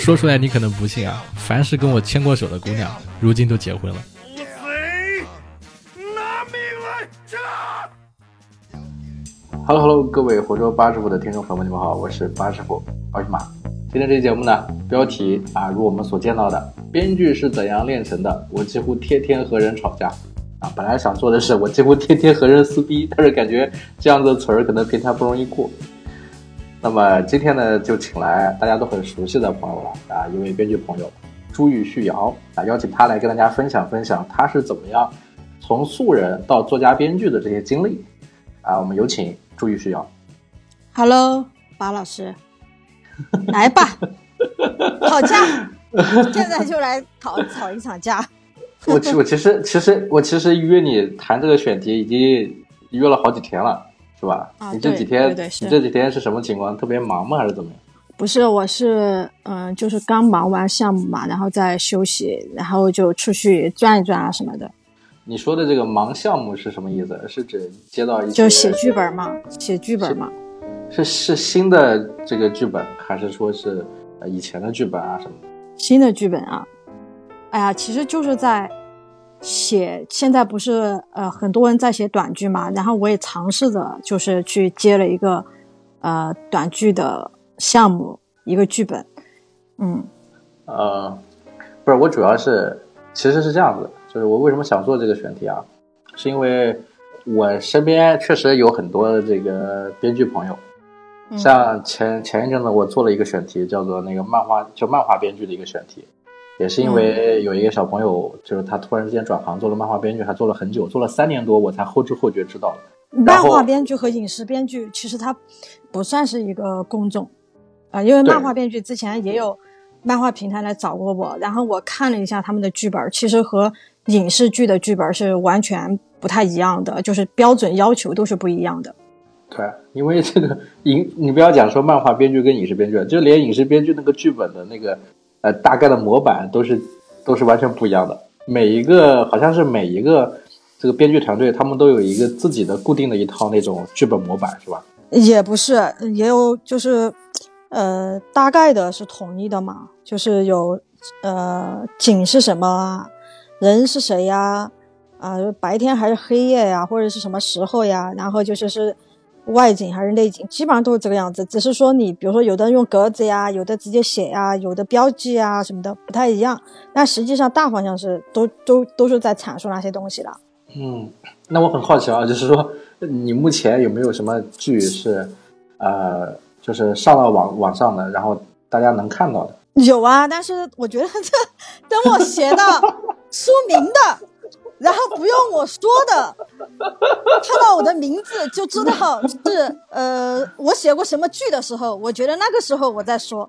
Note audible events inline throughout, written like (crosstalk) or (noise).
说出来你可能不信啊，凡是跟我牵过手的姑娘，如今都结婚了。Hello Hello，各位活捉八师傅的听众朋友们，你们好，我是八师傅奥马。今天这期节目呢，标题啊，如我们所见到的，编剧是怎样炼成的？我几乎天天和人吵架啊。本来想做的是，我几乎天天和人撕逼，但是感觉这样子的词儿可能平台不容易过。那么今天呢，就请来大家都很熟悉的朋友了啊，一位编剧朋友朱玉旭瑶啊，邀请他来跟大家分享分享他是怎么样从素人到作家编剧的这些经历啊。我们有请朱玉旭瑶。Hello，巴老师，(laughs) 来吧，吵架，现在就来吵吵一场架。我其我其实其实我其实约你谈这个选题已经约了好几天了。是吧？你这几天，你这几天是什么情况？特别忙吗，还是怎么样？不是，我是嗯，就是刚忙完项目嘛，然后再休息，然后就出去转一转啊什么的。你说的这个忙项目是什么意思？是指接到一就写剧本嘛？写剧本嘛？是是新的这个剧本，还是说是呃以前的剧本啊什么的？新的剧本啊！哎呀，其实就是在。写现在不是呃很多人在写短剧嘛，然后我也尝试着就是去接了一个呃短剧的项目一个剧本，嗯，呃，不是我主要是其实是这样子，就是我为什么想做这个选题啊，是因为我身边确实有很多的这个编剧朋友，像前前一阵子我做了一个选题，叫做那个漫画就漫画编剧的一个选题。也是因为有一个小朋友，就是他突然之间转行做了漫画编剧，还做了很久，做了三年多，我才后知后觉知道的。漫画编剧和影视编剧其实它不算是一个工种啊，因为漫画编剧之前也有漫画平台来找过我，然后我看了一下他们的剧本，其实和影视剧的剧本是完全不太一样的，就是标准要求都是不一样的。对，因为这个影，你不要讲说漫画编剧跟影视编剧，就连影视编剧那个剧本的那个。呃，大概的模板都是都是完全不一样的。每一个好像是每一个这个编剧团队，他们都有一个自己的固定的一套那种剧本模板，是吧？也不是，也有就是，呃，大概的是统一的嘛。就是有呃，景是什么，人是谁呀？啊，白天还是黑夜呀？或者是什么时候呀？然后就是是。外景还是内景，基本上都是这个样子。只是说你，比如说有的用格子呀，有的直接写呀，有的标记啊什么的不太一样。但实际上大方向是都都都是在阐述那些东西的。嗯，那我很好奇啊，就是说你目前有没有什么剧是，呃，就是上了网网上的，然后大家能看到的？有啊，但是我觉得这 (laughs) 等我写到 (laughs) 书名的。然后不用我说的，看到我的名字就知道是呃，我写过什么剧的时候，我觉得那个时候我在说。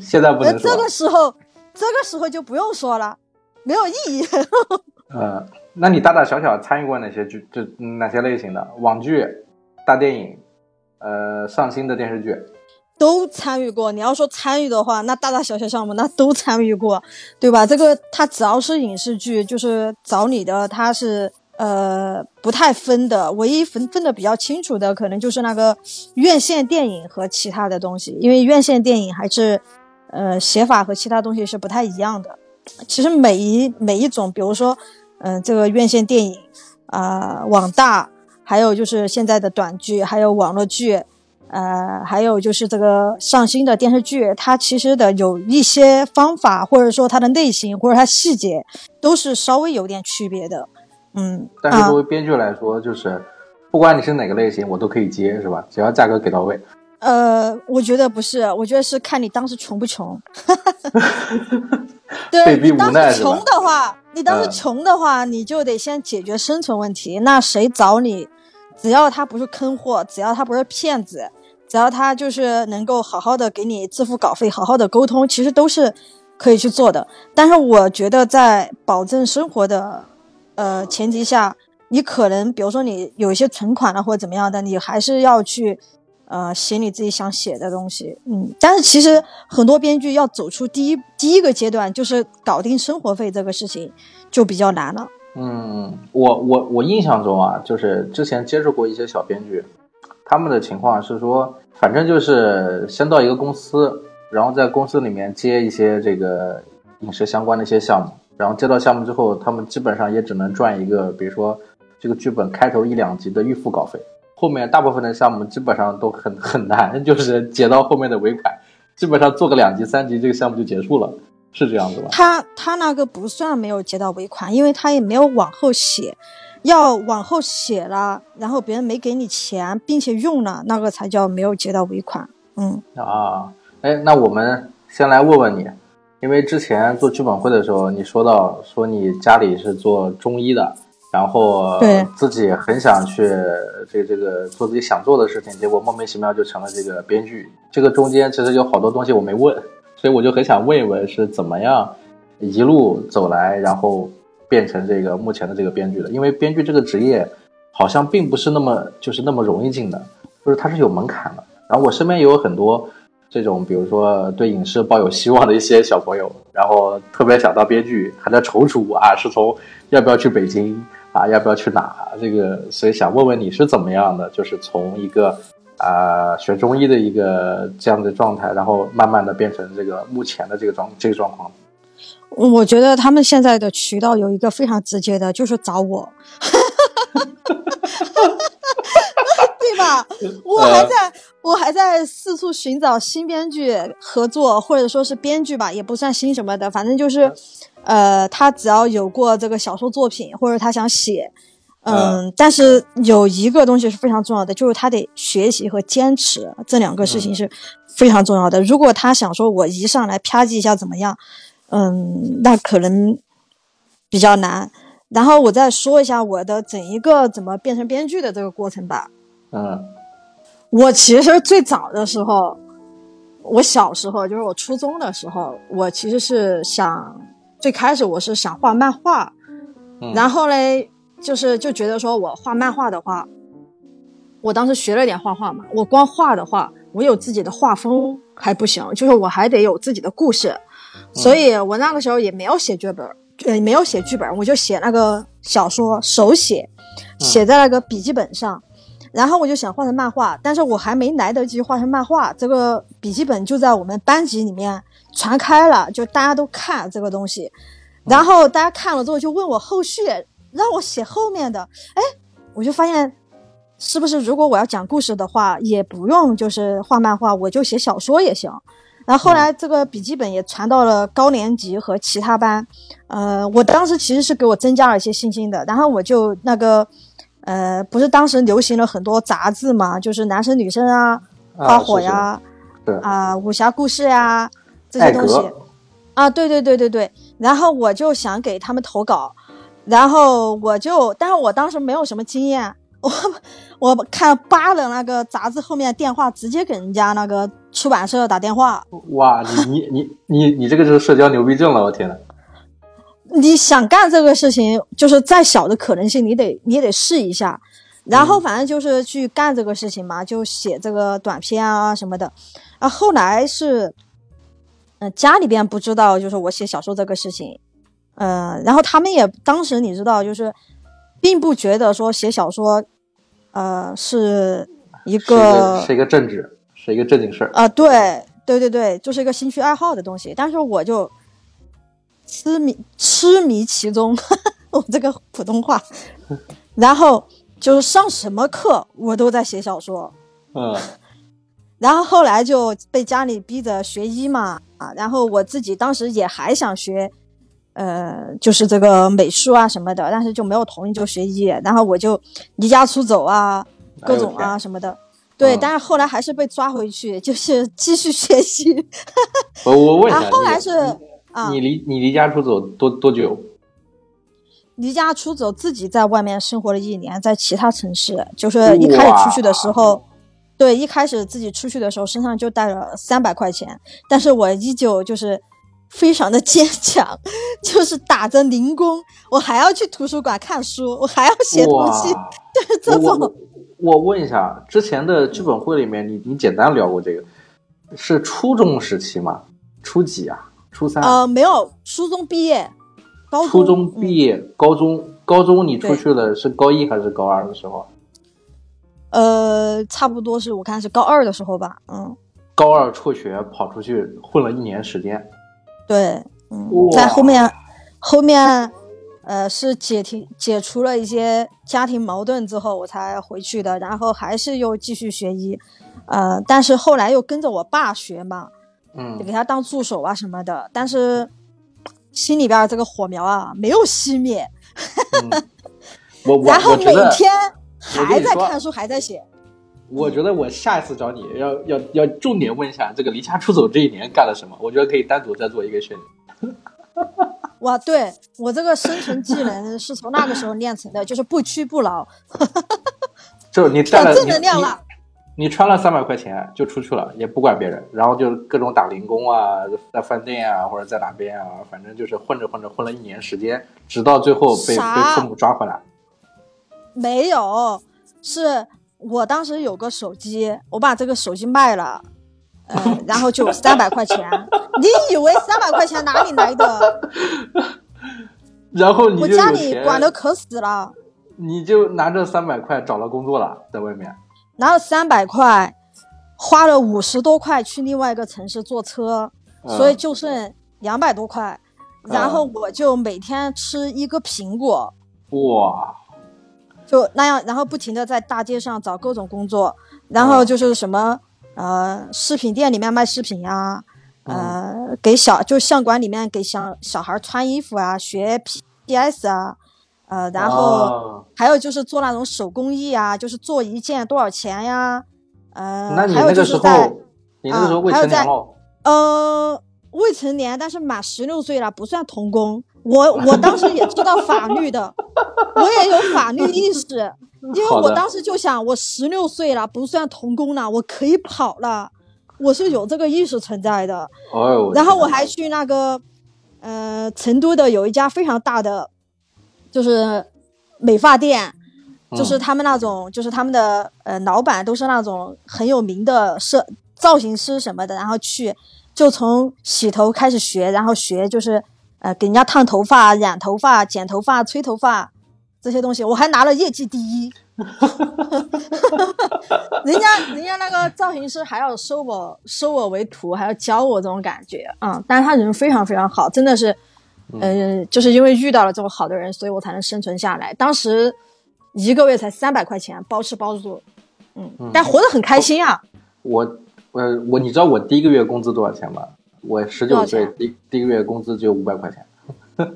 现在不能说。这个时候，这个时候就不用说了，没有意义。嗯，(laughs) 那你大大小小参与过哪些剧？就哪些类型的网剧、大电影，呃，上新的电视剧。都参与过。你要说参与的话，那大大小小项目那都参与过，对吧？这个他只要是影视剧，就是找你的，他是呃不太分的。唯一分分的比较清楚的，可能就是那个院线电影和其他的东西，因为院线电影还是呃写法和其他东西是不太一样的。其实每一每一种，比如说嗯这个院线电影啊，网大，还有就是现在的短剧，还有网络剧。呃，还有就是这个上新的电视剧，它其实的有一些方法，或者说它的类型或者它细节，都是稍微有点区别的。嗯，但是作为编剧来说，就是不管你是哪个类型，我都可以接，是吧？只要价格给到位。呃，我觉得不是，我觉得是看你当时穷不穷。(laughs) 对，你当时穷的话，你当时穷的话，你就得先解决生存问题。那谁找你？只要他不是坑货，只要他不是骗子。只要他就是能够好好的给你支付稿费，好好的沟通，其实都是可以去做的。但是我觉得在保证生活的呃前提下，你可能比如说你有一些存款了或者怎么样的，你还是要去呃写你自己想写的东西。嗯，但是其实很多编剧要走出第一第一个阶段，就是搞定生活费这个事情就比较难了。嗯，我我我印象中啊，就是之前接触过一些小编剧。他们的情况是说，反正就是先到一个公司，然后在公司里面接一些这个影视相关的一些项目，然后接到项目之后，他们基本上也只能赚一个，比如说这个剧本开头一两集的预付稿费，后面大部分的项目基本上都很很难，就是接到后面的尾款，基本上做个两集三集，这个项目就结束了，是这样子吧？他他那个不算没有接到尾款，因为他也没有往后写，要往后写了，然后别人没给你钱，并且用了，那个才叫没有接到尾款。嗯，啊，哎，那我们先来问问你，因为之前做剧本会的时候，你说到说你家里是做中医的，然后对自己很想去这这个做自己想做的事情，结果莫名其妙就成了这个编剧。这个中间其实有好多东西我没问，所以我就很想问一问是怎么样一路走来，然后变成这个目前的这个编剧的。因为编剧这个职业好像并不是那么就是那么容易进的，就是它是有门槛的。然后我身边也有很多这种，比如说对影视抱有希望的一些小朋友，然后特别想当编剧，还在踌躇啊，是从要不要去北京啊，要不要去哪？这个，所以想问问你是怎么样的，就是从一个啊、学中医的一个这样的状态，然后慢慢的变成这个目前的这个状这个状况。我觉得他们现在的渠道有一个非常直接的，就是找我，(laughs) 对吧？我还在我还在四处寻找新编剧合作，或者说是编剧吧，也不算新什么的，反正就是，呃，他只要有过这个小说作品，或者他想写，嗯，但是有一个东西是非常重要的，就是他得学习和坚持，这两个事情是非常重要的。如果他想说我一上来啪叽一下怎么样，嗯，那可能比较难。然后我再说一下我的整一个怎么变成编剧的这个过程吧。嗯我其实最早的时候，我小时候就是我初中的时候，我其实是想，最开始我是想画漫画，嗯然后嘞，就是就觉得说我画漫画的话，我当时学了点画画嘛，我光画的话，我有自己的画风还不行，就是我还得有自己的故事，所以我那个时候也没有写剧本，呃，没有写剧本，我就写那个小说手写，写在那个笔记本上。然后我就想画成漫画，但是我还没来得及画成漫画，这个笔记本就在我们班级里面传开了，就大家都看这个东西，然后大家看了之后就问我后续，让我写后面的，哎，我就发现是不是如果我要讲故事的话，也不用就是画漫画，我就写小说也行。然后后来这个笔记本也传到了高年级和其他班，呃，我当时其实是给我增加了一些信心的，然后我就那个。呃，不是当时流行了很多杂志嘛，就是男生女生啊，花火呀，是啊、武侠故事呀这些东西啊，对对对对对。然后我就想给他们投稿，然后我就，但是我当时没有什么经验，我 (laughs) 我看扒了那个杂志后面的电话，直接给人家那个出版社打电话。哇，你你你你你这个就是社交牛逼症了，我天呐！你想干这个事情，就是再小的可能性，你得你得试一下。然后反正就是去干这个事情嘛，就写这个短篇啊什么的。啊，后来是，嗯、家里边不知道，就是我写小说这个事情，嗯、然后他们也当时你知道，就是并不觉得说写小说，呃，是一个个是一个正直，是一个正经事儿。啊、对对对对，就是一个兴趣爱好的东西。但是我就痴迷痴迷其中，(laughs) 我这个普通话，(laughs) 然后就是上什么课我都在写小说。嗯 (laughs) 然后后来就被家里逼着学医嘛，啊，然后我自己当时也还想学，呃，就是这个美术啊什么的，但是就没有同意就学医，然后我就离家出走啊，各种啊什么的。对，嗯但是后来还是被抓回去，就是继续学习。(laughs) 我我问一下，啊，后来是啊，你离你离家出走多多久？离家出走，自己在外面生活了一年，在其他城市，就是一开始出去的时候，对，一开始自己出去的时候身上就带了三百块钱，但是我依旧就是非常的坚强，(laughs) 就是打着零工，我还要去图书馆看书，我还要写东西，就是这种。我问一下，之前的剧本会里面，你你简单聊过这个，是初中时期吗？初几啊？初三？呃，没有，初中毕业，高中初中毕嗯业，高中高中你出去了是高一还是高二的时候？呃，差不多是我看是高二的时候吧，嗯，高二辍学跑出去混了一年时间。对，嗯，在后面后面呃是解停解除了一些家庭矛盾之后，我才回去的，然后还是又继续学医，呃，但是后来又跟着我爸学嘛，嗯。给他当助手啊什么的，但是心里边这个火苗啊没有熄灭，嗯，我我 (laughs) 然后每天还在看书，还在写。我觉得我下一次找你要要要重点问一下这个离家出走这一年干了什么，我觉得可以单独再做一个训练。(laughs) 哇，对我这个生存技能是从那个时候练成的，就是不屈不挠，(laughs) 就是你带了 (laughs) 正能量了。你，你穿了三百块钱就出去了，也不管别人，然后就各种打零工啊，在饭店啊或者在哪边啊，反正就是混着混着混了一年时间，直到最后被被父母抓回来。没有，是我当时有个手机，我把这个手机卖了，呃，然后就三百块钱。你以为三百块钱哪里来的？(laughs) 然后你我家里管的可死了，你就拿着三百块找了工作了，在外面。拿了三百块，花了五十多块去另外一个城市坐车，嗯所以就剩两百多块。嗯然后我就每天吃一个苹果，哇，就那样，然后不停的在大街上找各种工作，然后就是什么、呃饰品店里面卖饰品呀、呃给小就相馆里面给小小孩穿衣服啊，学 P P S 啊，呃然后哦还有就是做那种手工艺啊，就是做一件多少钱呀，呃那你还有那个时候就是在，你那个时候未啊还有在成年喽？呃未成年，但是满十六岁了不算童工。我我当时也知道法律的，我也有法律意识，(laughs) 因为我当时就想，我十六岁了不算童工了，我可以跑了，我是有这个意识存在的。哦，然后我还去那个呃成都的有一家非常大的，就是美发店，就是嗯他们那种，就是他们的呃老板都是那种很有名的设造型师什么的，然后去就从洗头开始学，然后学就是呃给人家烫头发、染头发、剪头发、吹头发这些东西，我还拿了业绩第一。(laughs) (laughs) 人家人家那个造型师还要收我收我为徒，还要教我这种感觉啊、嗯！但是他人非常非常好，真的是，嗯、就是因为遇到了这么好的人，所以我才能生存下来。当时一个月才三百块钱，包吃包住，嗯，但活得很开心啊。我呃我你知道我第一个月工资多少钱吗？我十九岁第第一个月工资只有五百块钱，(laughs)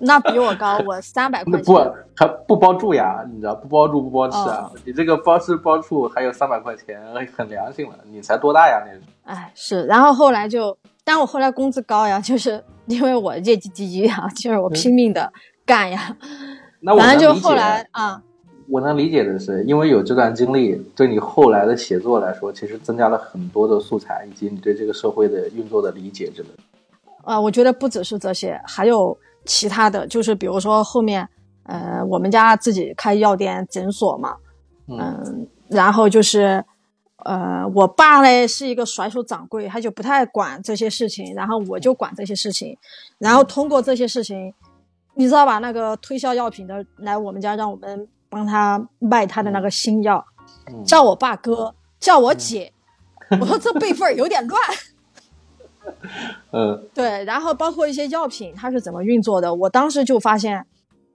那比我高，我三百 (laughs) 块钱不。还不包住呀？你知道不包住不包吃啊？你这个包吃包住还有三百块钱，很良心了。你才多大呀？那哎，是，然后后来就，但我后来工资高呀，就是因为我业绩第一呀，就是我拼命的干呀。那我反正就后来啊，我能理解的是，因为有这段经历，对你后来的写作来说，其实增加了很多的素材，以及你对这个社会的运作的理解之类的。啊，我觉得不只是这些，还有其他的，就是比如说后面，呃，我们家自己开药店诊所嘛，嗯，然后就是，呃，我爸呢是一个甩手掌柜，他就不太管这些事情，然后我就管这些事情，然后通过这些事情，你知道吧？那个推销药品的来我们家，让我们帮他卖他的那个新药，嗯。叫我爸哥，叫我姐，(laughs) 我说这辈分有点乱。(laughs) 嗯。对，然后包括一些药品它是怎么运作的，我当时就发现，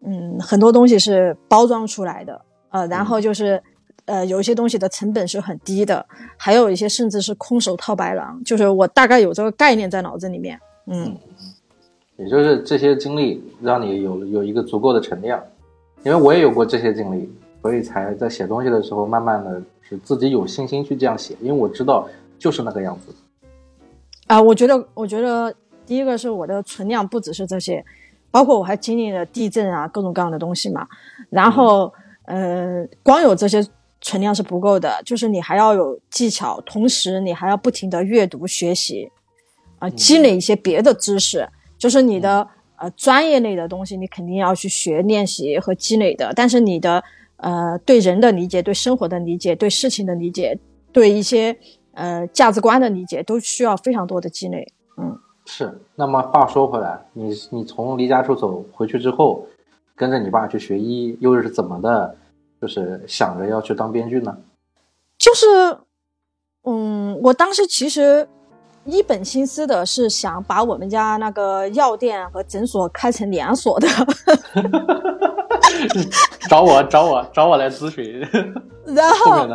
嗯，很多东西是包装出来的，呃，然后就是，呃，有一些东西的成本是很低的，还有一些甚至是空手套白狼，就是我大概有这个概念在脑子里面，嗯，也就是这些经历让你有有一个足够的沉淀，因为我也有过这些经历，所以才在写东西的时候，慢慢的是自己有信心去这样写，因为我知道就是那个样子。啊、我觉得，我觉得第一个是我的存量不只是这些，包括我还经历了地震啊，各种各样的东西嘛。然后，呃，光有这些存量是不够的，就是你还要有技巧，同时你还要不停的阅读学习，啊、积累一些别的知识，就是你的呃专业类的东西，你肯定要去学、练习和积累的。但是你的呃对人的理解、对生活的理解、对事情的理解、对一些呃价值观的理解，都需要非常多的积累。嗯是，那么话说回来，你你从离家出走回去之后，跟着你爸去学医，又是怎么的，就是想着要去当编剧呢？就是嗯，我当时其实一本心思的是想把我们家那个药店和诊所开成连锁的，(laughs) 找我找我找我来咨询。然后？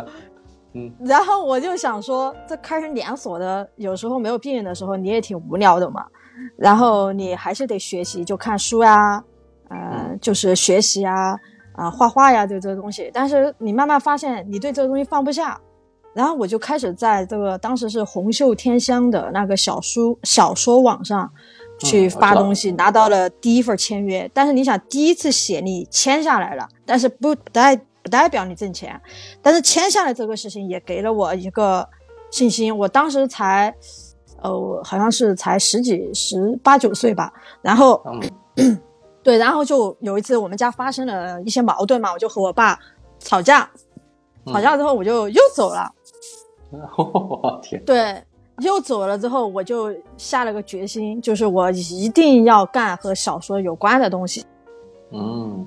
嗯然后我就想说，这开成连锁的，有时候没有病人的时候，你也挺无聊的嘛。然后你还是得学习，就看书呀，呃，就是学习啊，啊、画画呀，对这个东西。但是你慢慢发现，你对这个东西放不下。然后我就开始在这个当时是红袖添香的那个小书小说网上去发东西，拿到了第一份签约。但是你想，第一次写你签下来了，但是不不代不代表你挣钱。但是签下来这个事情也给了我一个信心。我当时才，呃，好像是才十几、十八九岁吧。然后，嗯 (clears throat) 对，然后就有一次我们家发生了一些矛盾嘛，我就和我爸吵架，吵架之后我就又走了。(laughs) 我天，对，又走了之后，我就下了个决心，就是我一定要干和小说有关的东西。嗯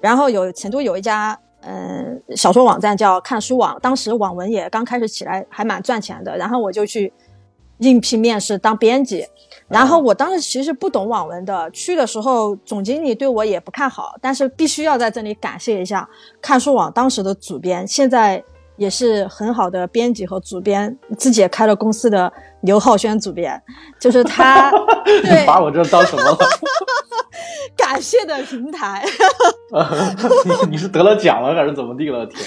然后有成都有一家嗯、呃小说网站叫看书网，当时网文也刚开始起来，还蛮赚钱的。然后我就去应聘面试当编辑。然后我当时其实不懂网文的，去的时候总经理对我也不看好，但是必须要在这里感谢一下看书网当时的主编，现在也是很好的编辑和主编，自己也开了公司的刘浩轩主编，就是他 (laughs) 你把我这当什么了？(laughs) 感谢的平台。(laughs) 你你是得了奖了还是怎么地了？天，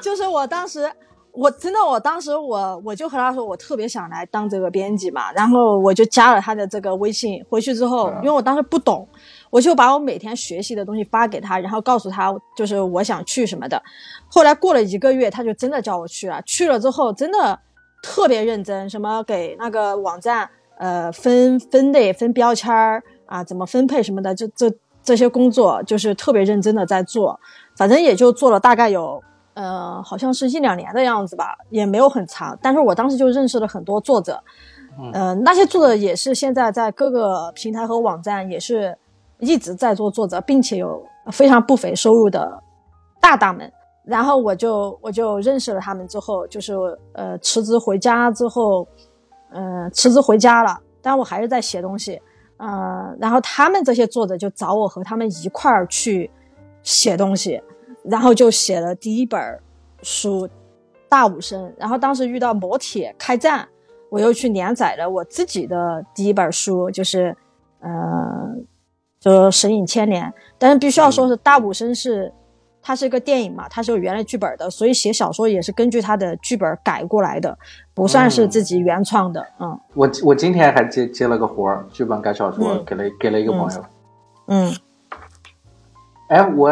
就是我当时，我真的，我当时我我就和他说，我特别想来当这个编辑嘛，然后我就加了他的这个微信。回去之后，因为我当时不懂，我就把我每天学习的东西发给他，然后告诉他就是我想去什么的。后来过了一个月，他就真的叫我去了。去了之后，真的特别认真，什么给那个网站呃分分类、分标签儿啊，怎么分配什么的，就这这些工作就是特别认真的在做。反正也就做了大概有呃，好像是一两年的样子吧，也没有很长。但是我当时就认识了很多作者，呃，那些作者也是现在在各个平台和网站也是一直在做作者，并且有非常不菲收入的大大们。然后我就我就认识了他们之后，就是呃辞职回家之后，呃辞职回家了，但我还是在写东西，呃，然后他们这些作者就找我和他们一块儿去写东西，然后就写了第一本书《大武生》，然后当时遇到磨铁开战，我又去连载了我自己的第一本书，就是呃，就《神隐千年》，但是必须要说是《大武生》是。它是一个电影嘛，它是有原来剧本的，所以写小说也是根据它的剧本改过来的，不算是自己原创的。嗯我我今天还接接了个活儿，剧本改小说，嗯给了给了一个朋友。嗯哎，我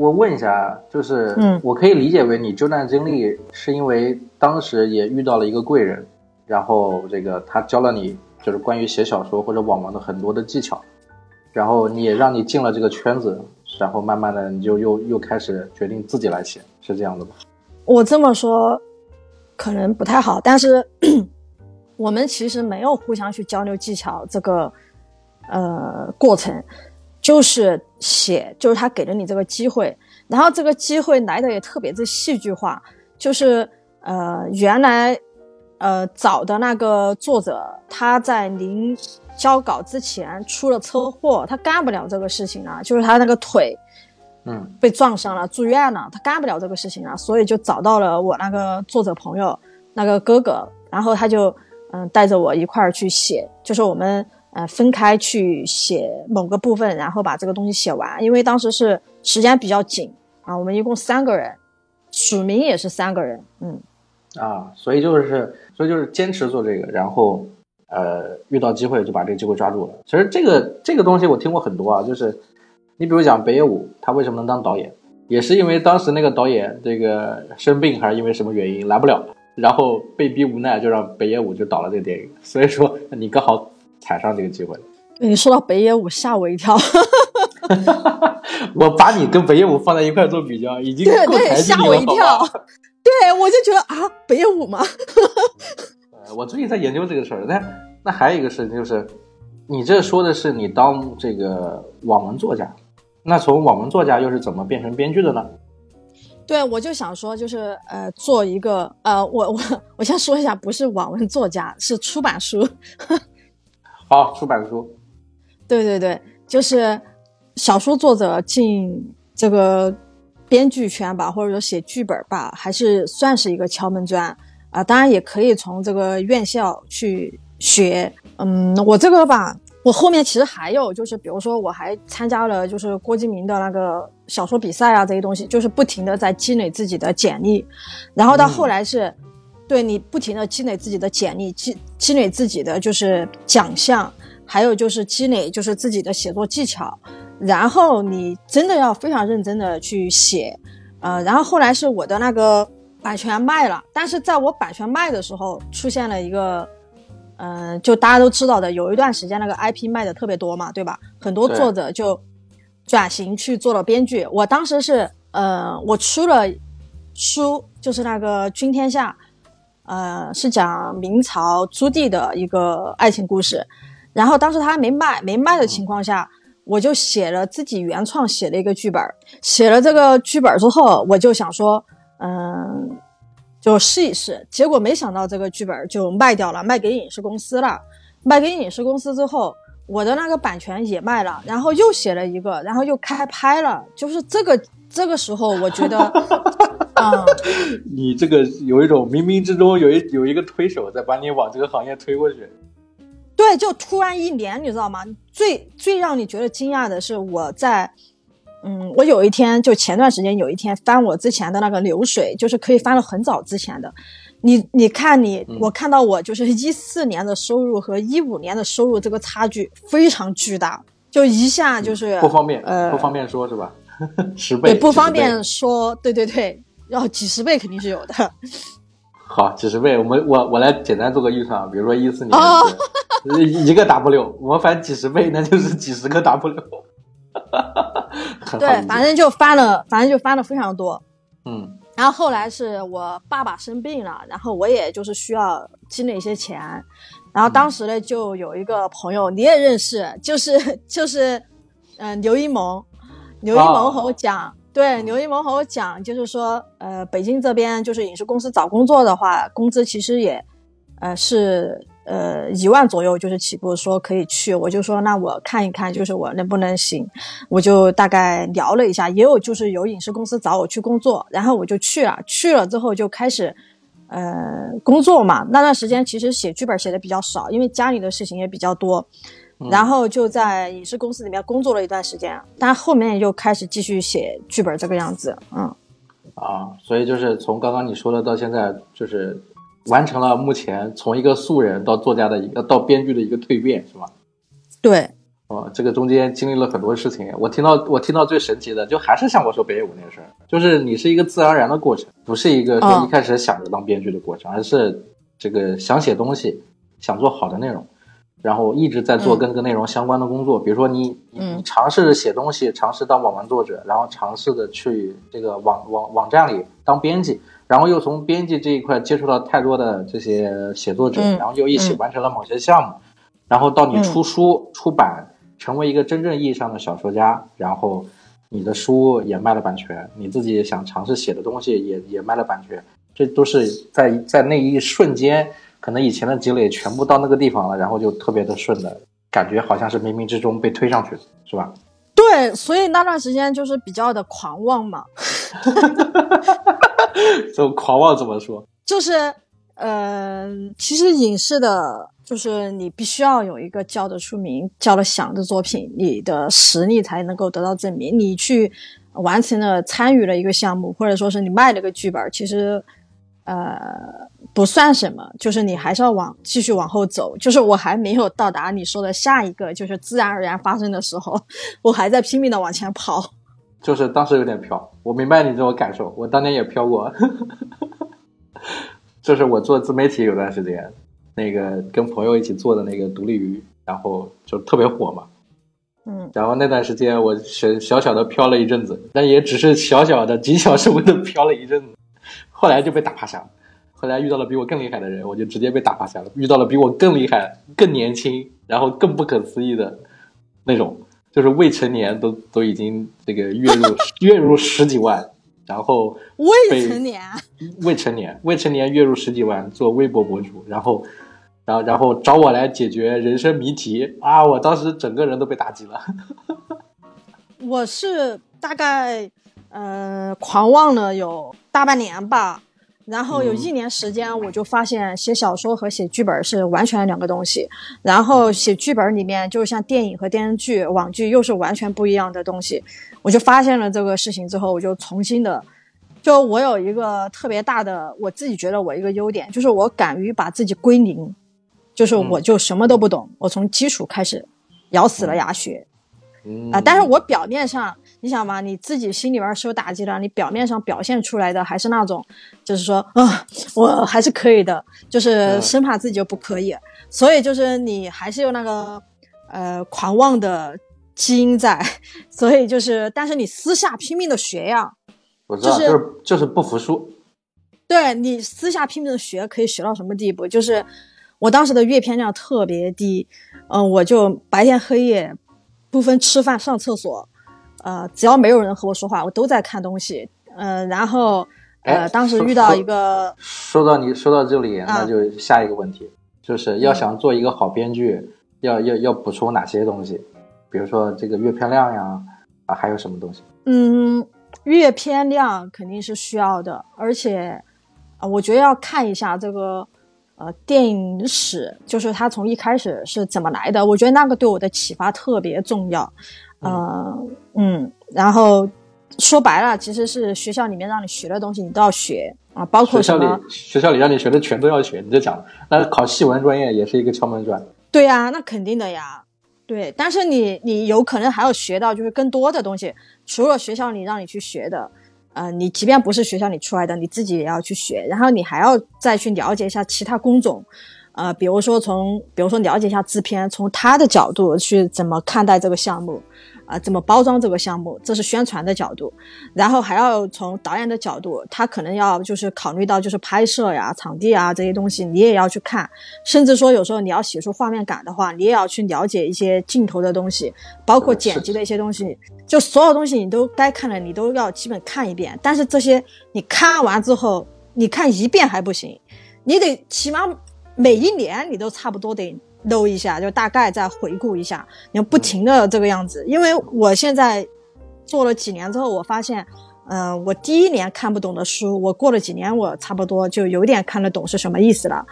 我问一下，就是，嗯我可以理解为你这段经历是因为当时也遇到了一个贵人，然后这个他教了你就是关于写小说或者网文的很多的技巧，然后你也让你进了这个圈子，然后慢慢的你就又又开始决定自己来写，是这样的吗？我这么说可能不太好，但是我们其实没有互相去交流技巧这个呃过程，就是写，就是他给了你这个机会，然后这个机会来的也特别的戏剧化，就是呃原来呃找的那个作者他在临交稿之前出了车祸，他干不了这个事情啊，就是他那个腿。嗯被撞伤了，住院了，他干不了这个事情了，所以就找到了我那个作者朋友，那个哥哥，然后他就嗯带着我一块儿去写，就是我们呃分开去写某个部分，然后把这个东西写完，因为当时是时间比较紧啊，我们一共三个人，署名也是三个人，嗯啊，所以就是所以就是坚持做这个，然后呃遇到机会就把这个机会抓住了。其实这个这个东西我听过很多啊，就是你比如讲北野武，他为什么能当导演，也是因为当时那个导演这个生病还是因为什么原因来不了，然后被逼无奈就让北野武就导了这个电影。所以说你刚好踩上这个机会了。你说到北野武吓我一跳，(laughs) 我把你跟北野武放在一块做比较，已经对 (laughs) 对，吓我一跳？，对我就觉得啊，北野武吗？(laughs) 呃，我最近在研究这个事儿。那那还有一个事情就是，你这说的是你当这个网文作家，那从网文作家又是怎么变成编剧的呢？对，我就想说，就是呃，做一个呃，我我我先说一下，不是网文作家，是出版书。好，出版书。对对对，就是小说作者进这个编剧圈吧，或者说写剧本吧，还是算是一个敲门砖啊。当然也可以从这个院校去学。嗯，我这个吧。我后面其实还有，就是比如说我还参加了，就是郭敬明的那个小说比赛啊，这些东西，就是不停的在积累自己的简历，然后到后来是，对你不停的积累自己的简历，积积累自己的就是奖项，还有就是积累就是自己的写作技巧，然后你真的要非常认真的去写，呃，然后后来是我的那个版权卖了，但是在我版权卖的时候出现了一个。嗯，就大家都知道的，有一段时间那个 IP 卖的特别多嘛，对吧？很多作者就转型去做了编剧。我当时是，呃，我出了书，就是那个《君天下》，呃，是讲明朝朱棣的一个爱情故事。然后当时他还没卖，没卖的情况下，我就写了自己原创写了一个剧本。写了这个剧本之后，我就想说，嗯。就试一试，结果没想到这个剧本就卖掉了，卖给影视公司了。卖给影视公司之后，我的那个版权也卖了，然后又写了一个，然后又开拍了。就是这个这个时候，我觉得，啊，(laughs) 你这个有一种冥冥之中有一有一个推手在把你往这个行业推过去。对，就突然一年，你知道吗？最最让你觉得惊讶的是我在。嗯，我有一天就前段时间有一天翻我之前的那个流水，就是可以翻了很早之前的。你你看你，我看到我就是一四年的收入和一五年的收入这个差距非常巨大，就一下就是不方便，呃，不方便说是吧？(laughs) 十倍，也不方便说，对对对，要几十倍肯定是有的。(laughs) 好，几十倍，我们我我来简单做个预算啊，比如说一四年哦一个 W，我们翻几十倍，那就是几十个 W。(laughs) 对，反正就翻了，反正就翻了非常多。嗯，然后后来是我爸爸生病了，然后我也就是需要积累一些钱，然后当时呢就有一个朋友你也认识，就是就是嗯刘一萌，刘一萌和我讲，对，刘一萌和我讲，就是说呃北京这边就是影视公司找工作的话，工资其实也呃是。呃，一万左右就是起步，说可以去，我就说那我看一看，就是我能不能行，我就大概聊了一下，也有就是有影视公司找我去工作，然后我就去了，去了之后就开始呃工作嘛。那段时间其实写剧本写的比较少，因为家里的事情也比较多，然后就在影视公司里面工作了一段时间，但后面又开始继续写剧本这个样子，嗯。啊，所以就是从刚刚你说的到现在，就是。完成了目前从一个素人到作家的一个到编剧的一个蜕变，是吗？对，哦，这个中间经历了很多事情。我听到我听到最神奇的，就还是像我说北野武那个事儿，就是你是一个自然而然的过程，不是一个说一开始想着当编剧的过程，而是这个想写东西，想做好的内容，然后一直在做跟这个内容相关的工作。比如说你你尝试着写东西，尝试当网文作者，然后尝试着去这个网网网站里当编辑。然后又从编辑这一块接触到太多的这些写作者，然后又一起完成了某些项目，然后到你出书出版，成为一个真正意义上的小说家，然后你的书也卖了版权，你自己想尝试写的东西也也卖了版权，这都是在在那一瞬间，可能以前的积累全部到那个地方了，然后就特别的顺的感觉，好像是冥冥之中被推上去的，是吧？对，所以那段时间就是比较的狂妄嘛。(laughs) (laughs) 这狂妄怎么说？(laughs) 就是，呃，其实影视的，就是你必须要有一个叫得出名、叫得响的作品，你的实力才能够得到证明。你去完成了、参与了一个项目，或者说是你卖了个剧本，其实，呃，不算什么。就是你还是要往继续往后走。就是我还没有到达你说的下一个，就是自然而然发生的时候，我还在拼命的往前跑。就是当时有点飘，我明白你这种感受，我当年也飘过。(laughs) 就是我做自媒体有段时间，那个跟朋友一起做的那个独立鱼，然后就特别火嘛。嗯。然后那段时间我小小小的飘了一阵子，但也只是小小的几小时的飘了一阵子，后来就被打趴下了。后来遇到了比我更厉害的人，我就直接被打趴下了。遇到了比我更厉害、更年轻，然后更不可思议的那种。就是未成年都都已经这个月入 (laughs) 月入十几万，然后未成年，未成年，未成年月入十几万做微博博主，然后，然后然后找我来解决人生谜题啊！我当时整个人都被打击了。(laughs) 我是大概呃狂妄了有大半年吧。然后有一年时间，我就发现写小说和写剧本是完全两个东西。然后写剧本里面，就像电影和电视剧、网剧又是完全不一样的东西。我就发现了这个事情之后，我就重新的，就我有一个特别大的，我自己觉得我一个优点，就是我敢于把自己归零，就是我就什么都不懂，我从基础开始，咬死了牙学。啊！但是我表面上，你想嘛，你自己心里边受打击了，你表面上表现出来的还是那种，就是说啊，我还是可以的，就是生怕自己就不可以，所以就是你还是有那个呃狂妄的基因在，所以就是，但是你私下拼命的学呀，我知道，就是就是不服输，对你私下拼命的学，可以学到什么地步？就是我当时的阅片量特别低，嗯，我就白天黑夜。不分吃饭、上厕所，呃，只要没有人和我说话，我都在看东西。呃，然后，呃，当时遇到一个，说到你说到这里，那就下一个问题，就是要想做一个好编剧，要要要补充哪些东西？比如说这个阅片量呀，啊，还有什么东西？嗯，阅片量肯定是需要的，而且，啊，我觉得要看一下这个。呃，电影史就是它从一开始是怎么来的？我觉得那个对我的启发特别重要。呃，嗯，然后说白了，其实是学校里面让你学的东西，你都要学啊，包括学校里学校里让你学的全都要学。你就讲，那考戏文专业也是一个敲门砖。对呀，那肯定的呀。对，但是你你有可能还要学到就是更多的东西，除了学校里让你去学的。呃，你即便不是学校里出来的，你自己也要去学，然后你还要再去了解一下其他工种，呃，比如说从，比如说了解一下制片，从他的角度去怎么看待这个项目。啊，怎么包装这个项目？这是宣传的角度，然后还要从导演的角度，他可能要就是考虑到就是拍摄呀、场地啊这些东西，你也要去看。甚至说有时候你要写出画面感的话，你也要去了解一些镜头的东西，包括剪辑的一些东西，就所有东西你都该看的，你都要基本看一遍。但是这些你看完之后，你看一遍还不行，你得起码每一年你都差不多得。搂一下，就大概再回顾一下，你要不停的这个样子。因为我现在做了几年之后，我发现，嗯，我第一年看不懂的书，我过了几年，我差不多就有点看得懂是什么意思了。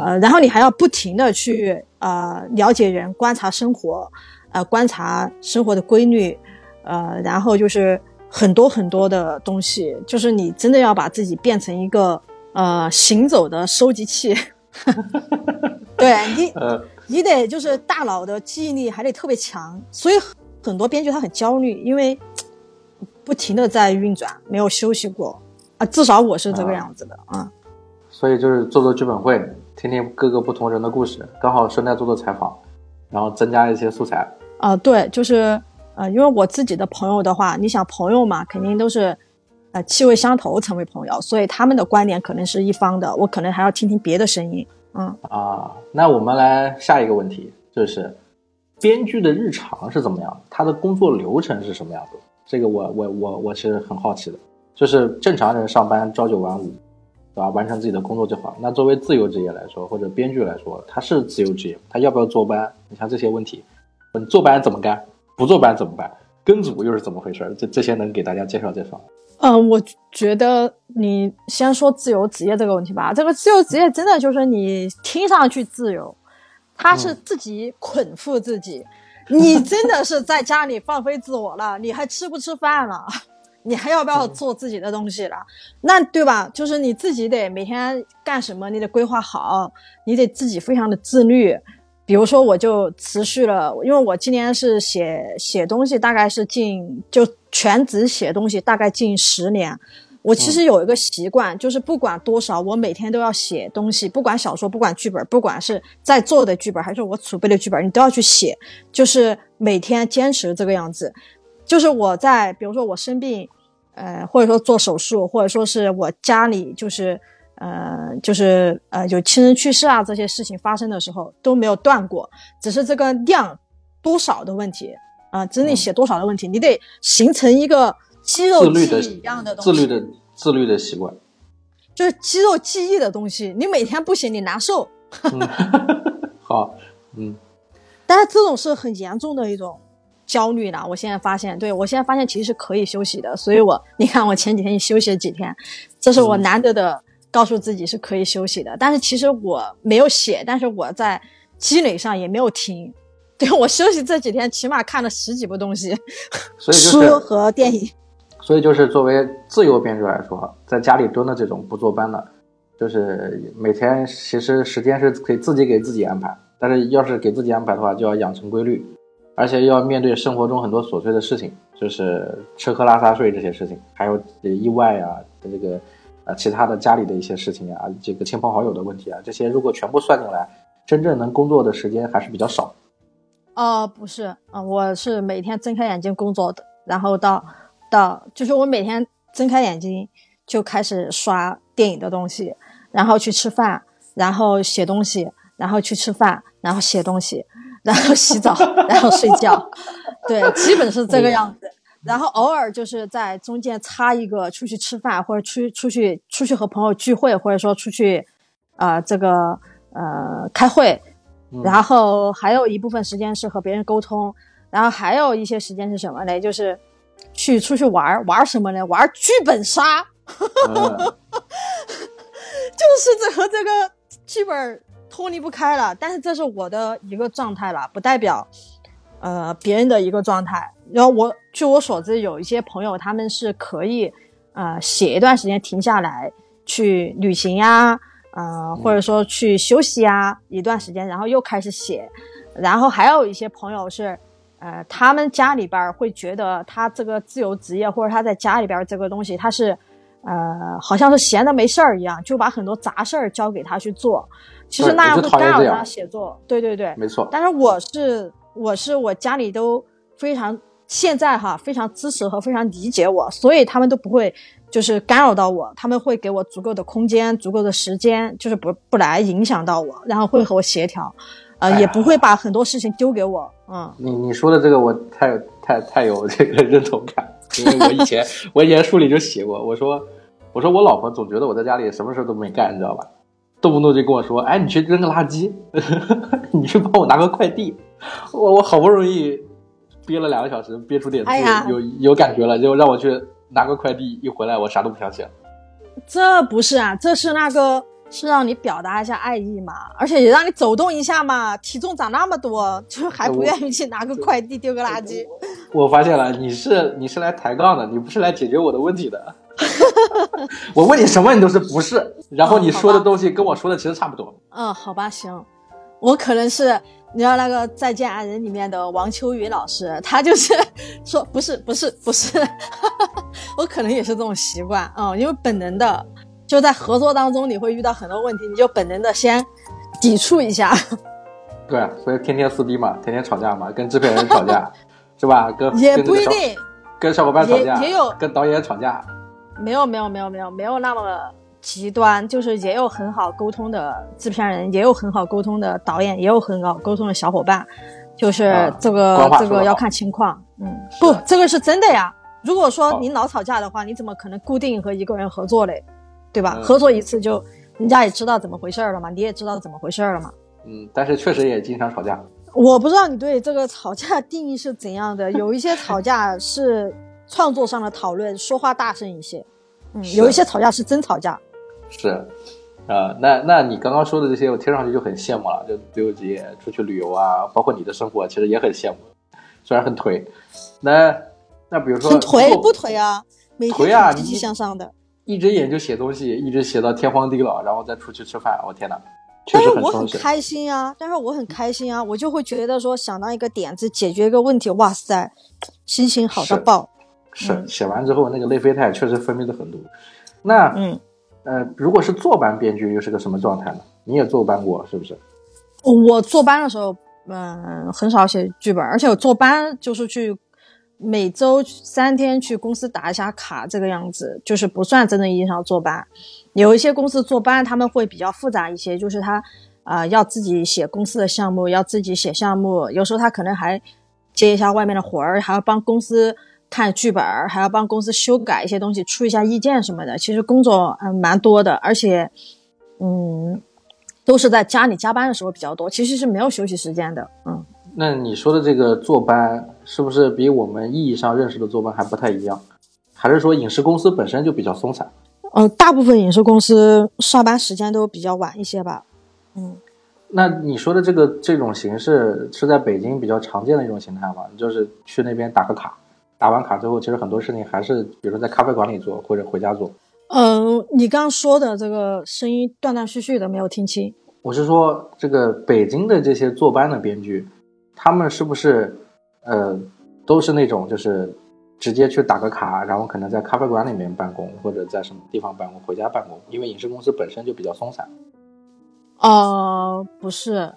呃，然后你还要不停的去呃了解人，观察生活，呃，观察生活的规律，呃，然后就是很多很多的东西，就是你真的要把自己变成一个呃行走的收集器。(laughs) (laughs) 对你，(laughs) 你得就是大脑的记忆力还得特别强，所以很多编剧他很焦虑，因为不停的在运转，没有休息过啊。至少我是这个样子的啊。所以就是做做剧本会，听听各个不同人的故事，刚好顺带做做采访，然后增加一些素材。啊，对，就是呃，因为我自己的朋友的话，你想朋友嘛，肯定都是呃气味相投成为朋友，所以他们的观点可能是一方的，我可能还要听听别的声音。嗯啊，那我们来下一个问题，就是编剧的日常是怎么样？他的工作流程是什么样子？这个我我我我是很好奇的。就是正常人上班朝九晚五，对吧？完成自己的工作就好。那作为自由职业来说，或者编剧来说，他是自由职业，他要不要坐班？你像这些问题，你坐班怎么干？不坐班怎么办？跟组又是怎么回事？这这些能给大家介绍介绍？嗯，我觉得你先说自由职业这个问题吧。这个自由职业真的就是你听上去自由，他是自己捆缚自己。你真的是在家里放飞自我了，你还吃不吃饭了？(laughs) 你还要不要做自己的东西了？那对吧？就是你自己得每天干什么，你得规划好，你得自己非常的自律。比如说，我就持续了，因为我今年是写写东西，大概是近就全职写东西，大概近十年。我其实有一个习惯，就是不管多少，我每天都要写东西，不管小说，不管剧本，不管是在做的剧本，还是我储备的剧本，你都要去写，就是每天坚持这个样子。就是我在，比如说我生病，呃，或者说做手术，或者说是我家里就是。呃，就是呃，有亲人去世啊，这些事情发生的时候都没有断过，只是这个量多少的问题啊，只是你写多少的问题，你得形成一个肌肉记忆一样的东西，自律的自律的习惯。就是肌肉记忆的东西。你每天不写，你难受。(laughs) 好，嗯，但是这种是很严重的一种焦虑了。我现在发现，对我现在发现其实是可以休息的。所以我你看，我前几天也休息了几天，这是我难得的告诉自己是可以休息的。但是其实我没有写，但是我在积累上也没有停。对我休息这几天，起码看了十几部东西，所以就 (laughs) 书，和电影。所以就是作为自由编剧来说，在家里蹲的这种不坐班的，就是每天其实时间是可以自己给自己安排，但是要是给自己安排的话，就要养成规律，而且要面对生活中很多琐碎的事情，就是吃喝拉撒睡这些事情，还有意外啊，这个呃其他的家里的一些事情啊，这个亲朋好友的问题啊，这些如果全部算进来，真正能工作的时间还是比较少。哦，不是，啊、我是每天睁开眼睛工作的，然后到到就是我每天睁开眼睛就开始刷电影的东西，然后去吃饭，然后写东西，然后去吃饭，然后写东西，然后洗澡，(laughs) 然后睡觉，对，基本是这个样子。然后偶尔就是在中间插一个出去吃饭，或者出出去出去和朋友聚会，或者说出去，呃，这个呃开会，然后还有一部分时间是和别人沟通，然后还有一些时间是什么呢？就是去出去玩儿，玩儿什么呢？玩儿剧本杀，嗯 (laughs) 就是这和这个剧本脱离不开了。但是这是我的一个状态了，不代表呃别人的一个状态。然后我据我所知，有一些朋友他们是可以呃写一段时间停下来去旅行呀，呃或者说去休息呀一段时间，然后又开始写。然后还有一些朋友是。呃，他们家里边儿会觉得他这个自由职业，或者他在家里边儿这个东西，他是，呃，好像是闲的没事儿一样，就把很多杂事儿交给他去做。其实那样会干扰他写作。对对对，没错，但是我是我是我家里都非常现在哈非常支持和非常理解我，所以他们都不会就是干扰到我，他们会给我足够的空间、足够的时间，就是不不来影响到我，然后会和我协调，呃，哎也不会把很多事情丢给我，嗯。你你说的这个我太太太有这个认同感，因为我以前我以前书里就写过，我说我说我老婆总觉得我在家里什么事都没干，你知道吧？动不动就跟我说，哎，你去扔个垃圾，(laughs) 你去帮我拿个快递，(laughs) 我我好不容易憋了两个小时，憋出点字，哎有有感觉了，就让我去拿个快递，一回来我啥都不想写了。这不是啊，这是那个是让你表达一下爱意嘛，而且也让你走动一下嘛。体重长那么多，就还不愿意去拿个快递丢个垃圾。我发现了，你是你是来抬杠的，你不是来解决我的问题的。(laughs) 我问你什么，你都是不是，然后你说的东西跟我说的其实差不多。嗯，好吧，行，我可能是你知道那个《再见爱人》里面的王秋雨老师，他就是说不是不是不是，(laughs) 我可能也是这种习惯，嗯，因为本能的就在合作当中你会遇到很多问题，你就本能的先抵触一下。对，所以天天撕逼嘛，天天吵架嘛，跟制片人吵架，是吧？跟 (laughs) 也不一定，跟小伙伴吵架，也也有跟导演吵架。没有没有没有没有没有那么极端，就是也有很好沟通的制片人，也有很好沟通的导演，也有很好沟通的小伙伴，就是啊这个、这个要看情况，嗯，不，这个是真的呀。如果说好你老吵架的话，你怎么可能固定和一个人合作嘞？对吧？嗯合作一次就人家也知道怎么回事儿了嘛，你也知道怎么回事儿了嘛。嗯，但是确实也经常吵架。我不知道你对这个吵架定义是怎样的，有一些吵架是创作上的讨论，说话大声一些，嗯，有一些吵架是真吵架。是，啊、那那你刚刚说的这些，我听上去就很羡慕了。就自由职业出去旅游啊，包括你的生活，其实也很羡慕，虽然很颓。那那比如说很颓做不颓啊？每颓啊积极向上的。一睁眼就写东西，一直写到天荒地老，然后再出去吃饭，我天哪，确但实是我很。开心啊，但是我很开心啊，我就会觉得说想到一个点子解决一个问题，哇塞，心情好到是爆。是嗯写完之后，那个内啡肽确实分泌的很多。那嗯，呃，如果是坐班编剧，又是个什么状态呢？你也坐班过是不是？我坐班的时候，嗯，很少写剧本，而且我坐班就是去每周三天去公司打一下卡，这个样子，就是不算真正意义上坐班。有一些公司坐班，他们会比较复杂一些，就是他啊、要自己写公司的项目，要自己写项目，有时候他可能还接一下外面的活儿，还要帮公司看剧本儿，还要帮公司修改一些东西，出一下意见什么的。其实工作嗯蛮多的，而且嗯都是在家里加班的时候比较多，其实是没有休息时间的。嗯，那你说的这个坐班，是不是比我们意义上认识的坐班还不太一样？还是说影视公司本身就比较松散？呃，大部分影视公司上班时间都比较晚一些吧。嗯，那你说的这个这种形式是在北京比较常见的一种形态吗？就是去那边打个卡，打完卡之后，其实很多事情还是比如说在咖啡馆里做，或者回家做。嗯、你刚刚说的这个声音断断续续的，没有听清。我是说，这个北京的这些坐班的编剧，他们是不是呃都是那种就是直接去打个卡，然后可能在咖啡馆里面办公，或者在什么地方办公，回家办公？因为影视公司本身就比较松散。呃，不是，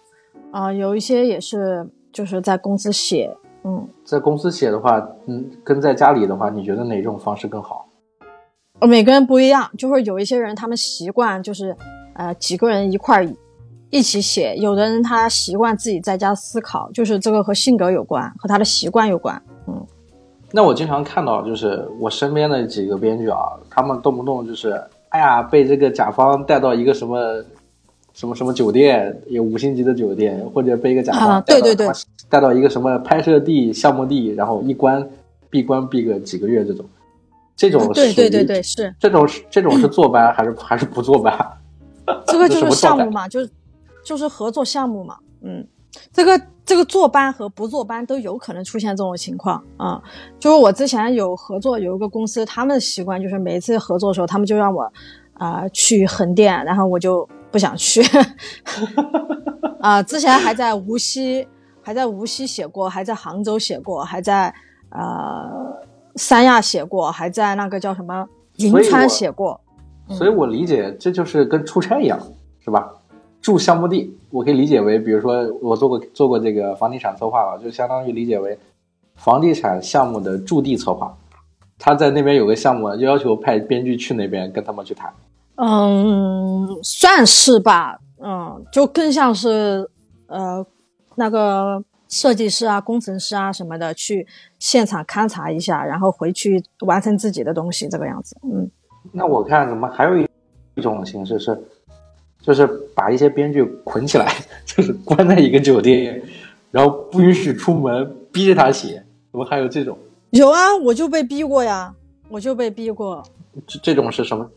啊、有一些也是就是在公司写，嗯，在公司写的话，嗯，跟在家里的话，你觉得哪种方式更好？呃每个人不一样，就是有一些人他们习惯就是呃几个人一块儿一起写，有的人他习惯自己在家思考，就是这个和性格有关，和他的习惯有关。嗯，那我经常看到，就是我身边的几个编剧啊，他们动不动就是，哎呀，被这个甲方带到一个什么什么什么酒店，有五星级的酒店，或者背一个假发啊、对对对。带到一个什么拍摄地、项目地，然后一关闭关闭个几个月这种，这种对对对对，是。这种是这种是坐班还是还是不坐班？(laughs) 这个就是项目嘛，就是就是合作项目嘛，嗯，这个这个坐班和不坐班都有可能出现这种情况啊、就是我之前有合作有一个公司，他们的习惯就是每一次合作的时候，他们就让我啊、去横店，然后我就不想去。(laughs) 啊、之前还在无锡，还在无锡写过，还在杭州写过，还在呃三亚写过，还在那个叫什么银川写过。所以我理解这就是跟出差一样，是吧？住项目地，我可以理解为，比如说我做过做过这个房地产策划了，就相当于理解为房地产项目的驻地策划。他在那边有个项目，就要求派编剧去那边跟他们去谈。嗯，算是吧，嗯，就更像是呃那个设计师啊、工程师啊什么的去现场勘察一下，然后回去完成自己的东西，这个样子。嗯，那我看怎么还有一一种形式是，就是把一些编剧捆起来，(laughs) 就是关在一个酒店，然后不允许出门，逼着他写。怎么还有这种？有啊，我就被逼过呀，我就被逼过。这这种是什么？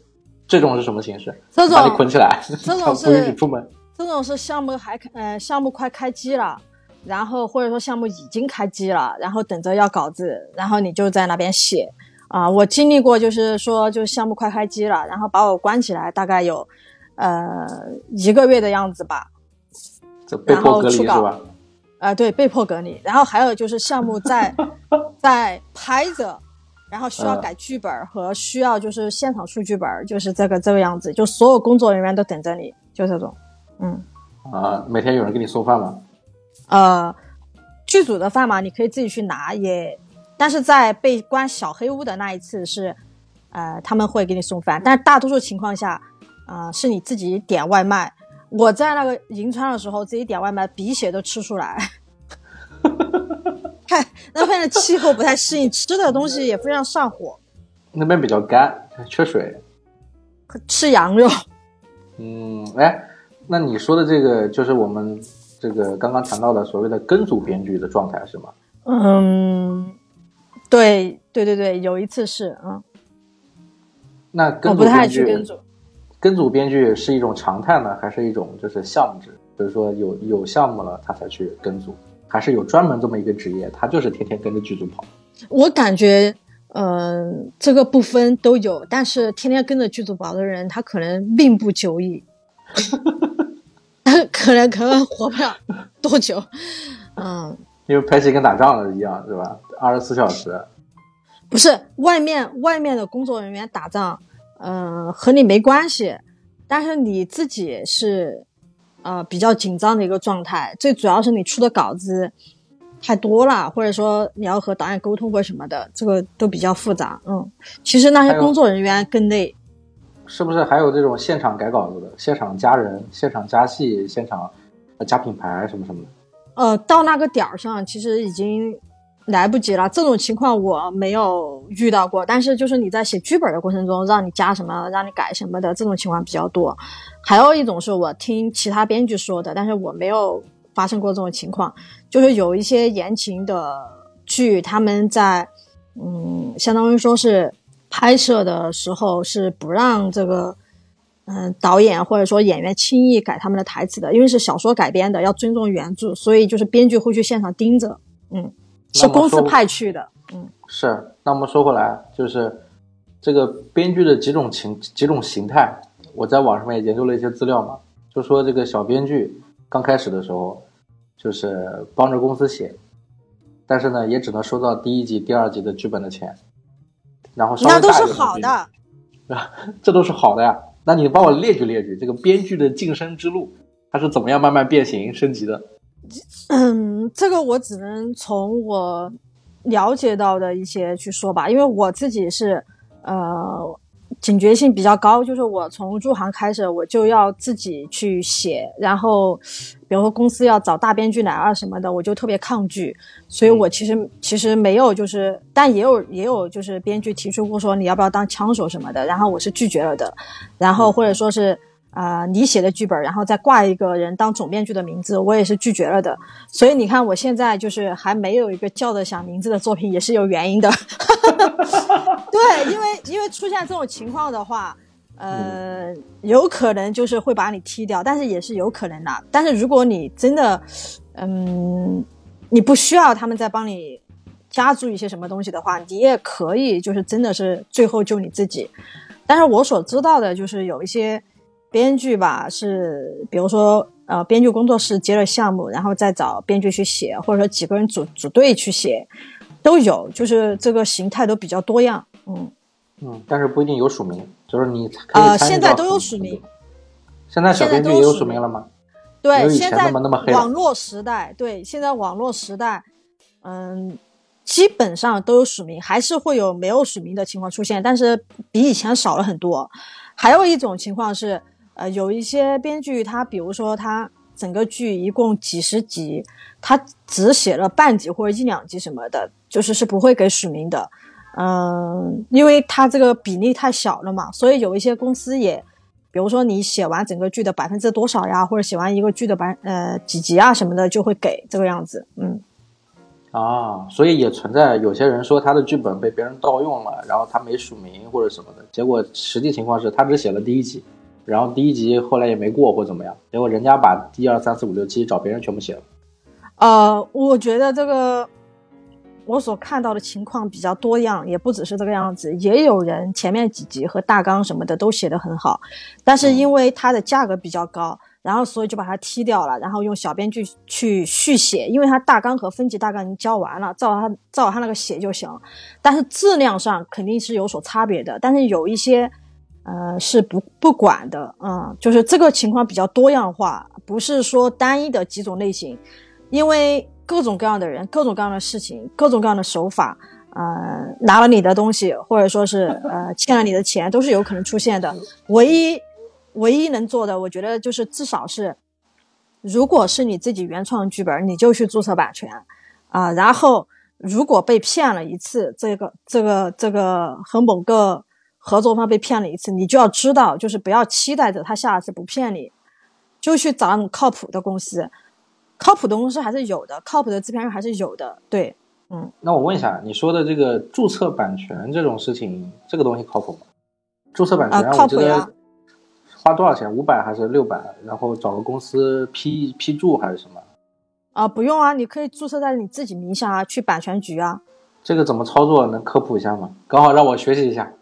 这种是什么形式？这种把你捆起来，这种 (laughs) 是不允许出门。这种是项目还开呃项目快开机了，然后或者说项目已经开机了，然后等着要稿子，然后你就在那边写啊、我经历过，就是说就项目快开机了，然后把我关起来，大概有呃一个月的样子吧。这被迫隔离吧？啊、对，被迫隔离。然后还有就是项目在 (laughs) 在拍着，然后需要嗯改剧本和需要就是现场出剧本儿，就是这个这个样子，就所有工作人员都等着你，就这种，嗯。啊，每天有人给你送饭吗？呃，剧组的饭嘛，你可以自己去拿也，但是在被关小黑屋的那一次是，呃，他们会给你送饭，但是大多数情况下，啊、是你自己点外卖。我在那个银川的时候，自己点外卖，鼻血都吃出来。看那边的气候不太适应，吃的东西也非常上火，那边比较干，缺水。吃羊肉。嗯，哎，那你说的这个就是我们这个刚刚谈到的所谓的跟组编剧的状态是吗？嗯，对对对对，有一次是，嗯，那跟我不太爱组编剧，去跟组。跟组编剧是一种常态呢，还是一种就是项目制？就是说有有项目了，他才去跟组，还是有专门这么一个职业，他就是天天跟着剧组跑？我感觉，嗯、这个不分都有，但是天天跟着剧组跑的人，他可能命不久矣，(laughs) 可能可能活不了多久。嗯，因为拍戏跟打仗了一样，是吧？二十四小时。不是外面外面的工作人员打仗，嗯、和你没关系，但是你自己是呃比较紧张的一个状态，最主要是你出的稿子太多了，或者说你要和导演沟通或什么的，这个都比较复杂。嗯，其实那些工作人员更累。是不是还有这种现场改稿子的，现场加人、现场加戏、现场呃加品牌什么什么的？呃，到那个点儿上，其实已经来不及了。这种情况我没有遇到过，但是就是你在写剧本的过程中，让你加什么，让你改什么的这种情况比较多。还有一种是我听其他编剧说的，但是我没有发生过这种情况，就是有一些言情的剧，他们在嗯，相当于说是拍摄的时候是不让这个。嗯，导演或者说演员轻易改他们的台词的，因为是小说改编的，要尊重原著，所以就是编剧会去现场盯着。嗯，是公司派去的。嗯，是。那我们说回来，就是这个编剧的几种情几种形态，我在网上面研究了一些资料嘛，就说这个小编剧刚开始的时候就是帮着公司写，但是呢，也只能收到第一集、第二集的剧本的钱，然后那都是好的，啊，(laughs) 这都是好的呀。那你帮我列举列举这个编剧的晋升之路，它是怎么样慢慢变形升级的？嗯，这个我只能从我了解到的一些去说吧，因为我自己是呃。警觉性比较高，就是我从入行开始，我就要自己去写，然后，比如说公司要找大编剧来啊什么的，我就特别抗拒，所以我其实其实没有，就是但也有也有就是编剧提出过说你要不要当枪手什么的，然后我是拒绝了的，然后或者说是。啊，你写的剧本，然后再挂一个人当总编剧的名字，我也是拒绝了的。所以你看，我现在就是还没有一个叫得响名字的作品，也是有原因的。(laughs) 对，因为因为出现这种情况的话，呃，有可能就是会把你踢掉，但是也是有可能的。但是如果你真的，嗯，你不需要他们再帮你加注一些什么东西的话，你也可以就是真的是最后就你自己。但是我所知道的就是有一些。编剧吧，是比如说，呃，编剧工作室接了项目，然后再找编剧去写，或者说几个人组组队去写，都有，就是这个形态都比较多样，嗯嗯，但是不一定有署名，就是你呃，现在都有署名，现在小编剧也有署名了吗？对，现在网络时代，对，现在网络时代，嗯，基本上都有署名，还是会有没有署名的情况出现，但是比以前少了很多。还有一种情况是。呃，有一些编剧，他比如说他整个剧一共几十集，他只写了半集或者一两集什么的，就是是不会给署名的。嗯，因为他这个比例太小了嘛，所以有一些公司也，比如说你写完整个剧的百分之多少呀，或者写完一个剧的百呃几集啊什么的，就会给这个样子。嗯，啊，所以也存在有些人说他的剧本被别人盗用了，然后他没署名或者什么的，结果实际情况是他只写了第一集。然后第一集后来也没过或怎么样，结果人家把一二三四五六七找别人全部写了。呃，我觉得这个我所看到的情况比较多样，也不只是这个样子，也有人前面几集和大纲什么的都写得很好，但是因为它的价格比较高，然后所以就把它踢掉了，然后用小编剧去续写，因为它大纲和分级大纲已经交完了，照他照他那个写就行，但是质量上肯定是有所差别的，但是有一些。呃，是不不管的，嗯，就是这个情况比较多样化，不是说单一的几种类型，因为各种各样的人，各种各样的事情，各种各样的手法，呃，拿了你的东西，或者说是呃欠了你的钱，都是有可能出现的。唯一唯一能做的，我觉得就是至少是，如果是你自己原创剧本，你就去注册版权啊，然后如果被骗了一次，这个这个这个和某个。合作方被骗了一次，你就要知道，就是不要期待着他下次不骗你，就去找那种靠谱的公司，靠谱的公司还是有的，靠谱的制片人还是有的。对，嗯。那我问一下，你说的这个注册版权这种事情，这个东西靠谱吗？注册版权，我记得花多少钱？五百还是六百？然后找个公司批批注还是什么？啊，不用啊，你可以注册在你自己名下啊，去版权局啊。这个怎么操作？能科普一下吗？刚好让我学习一下。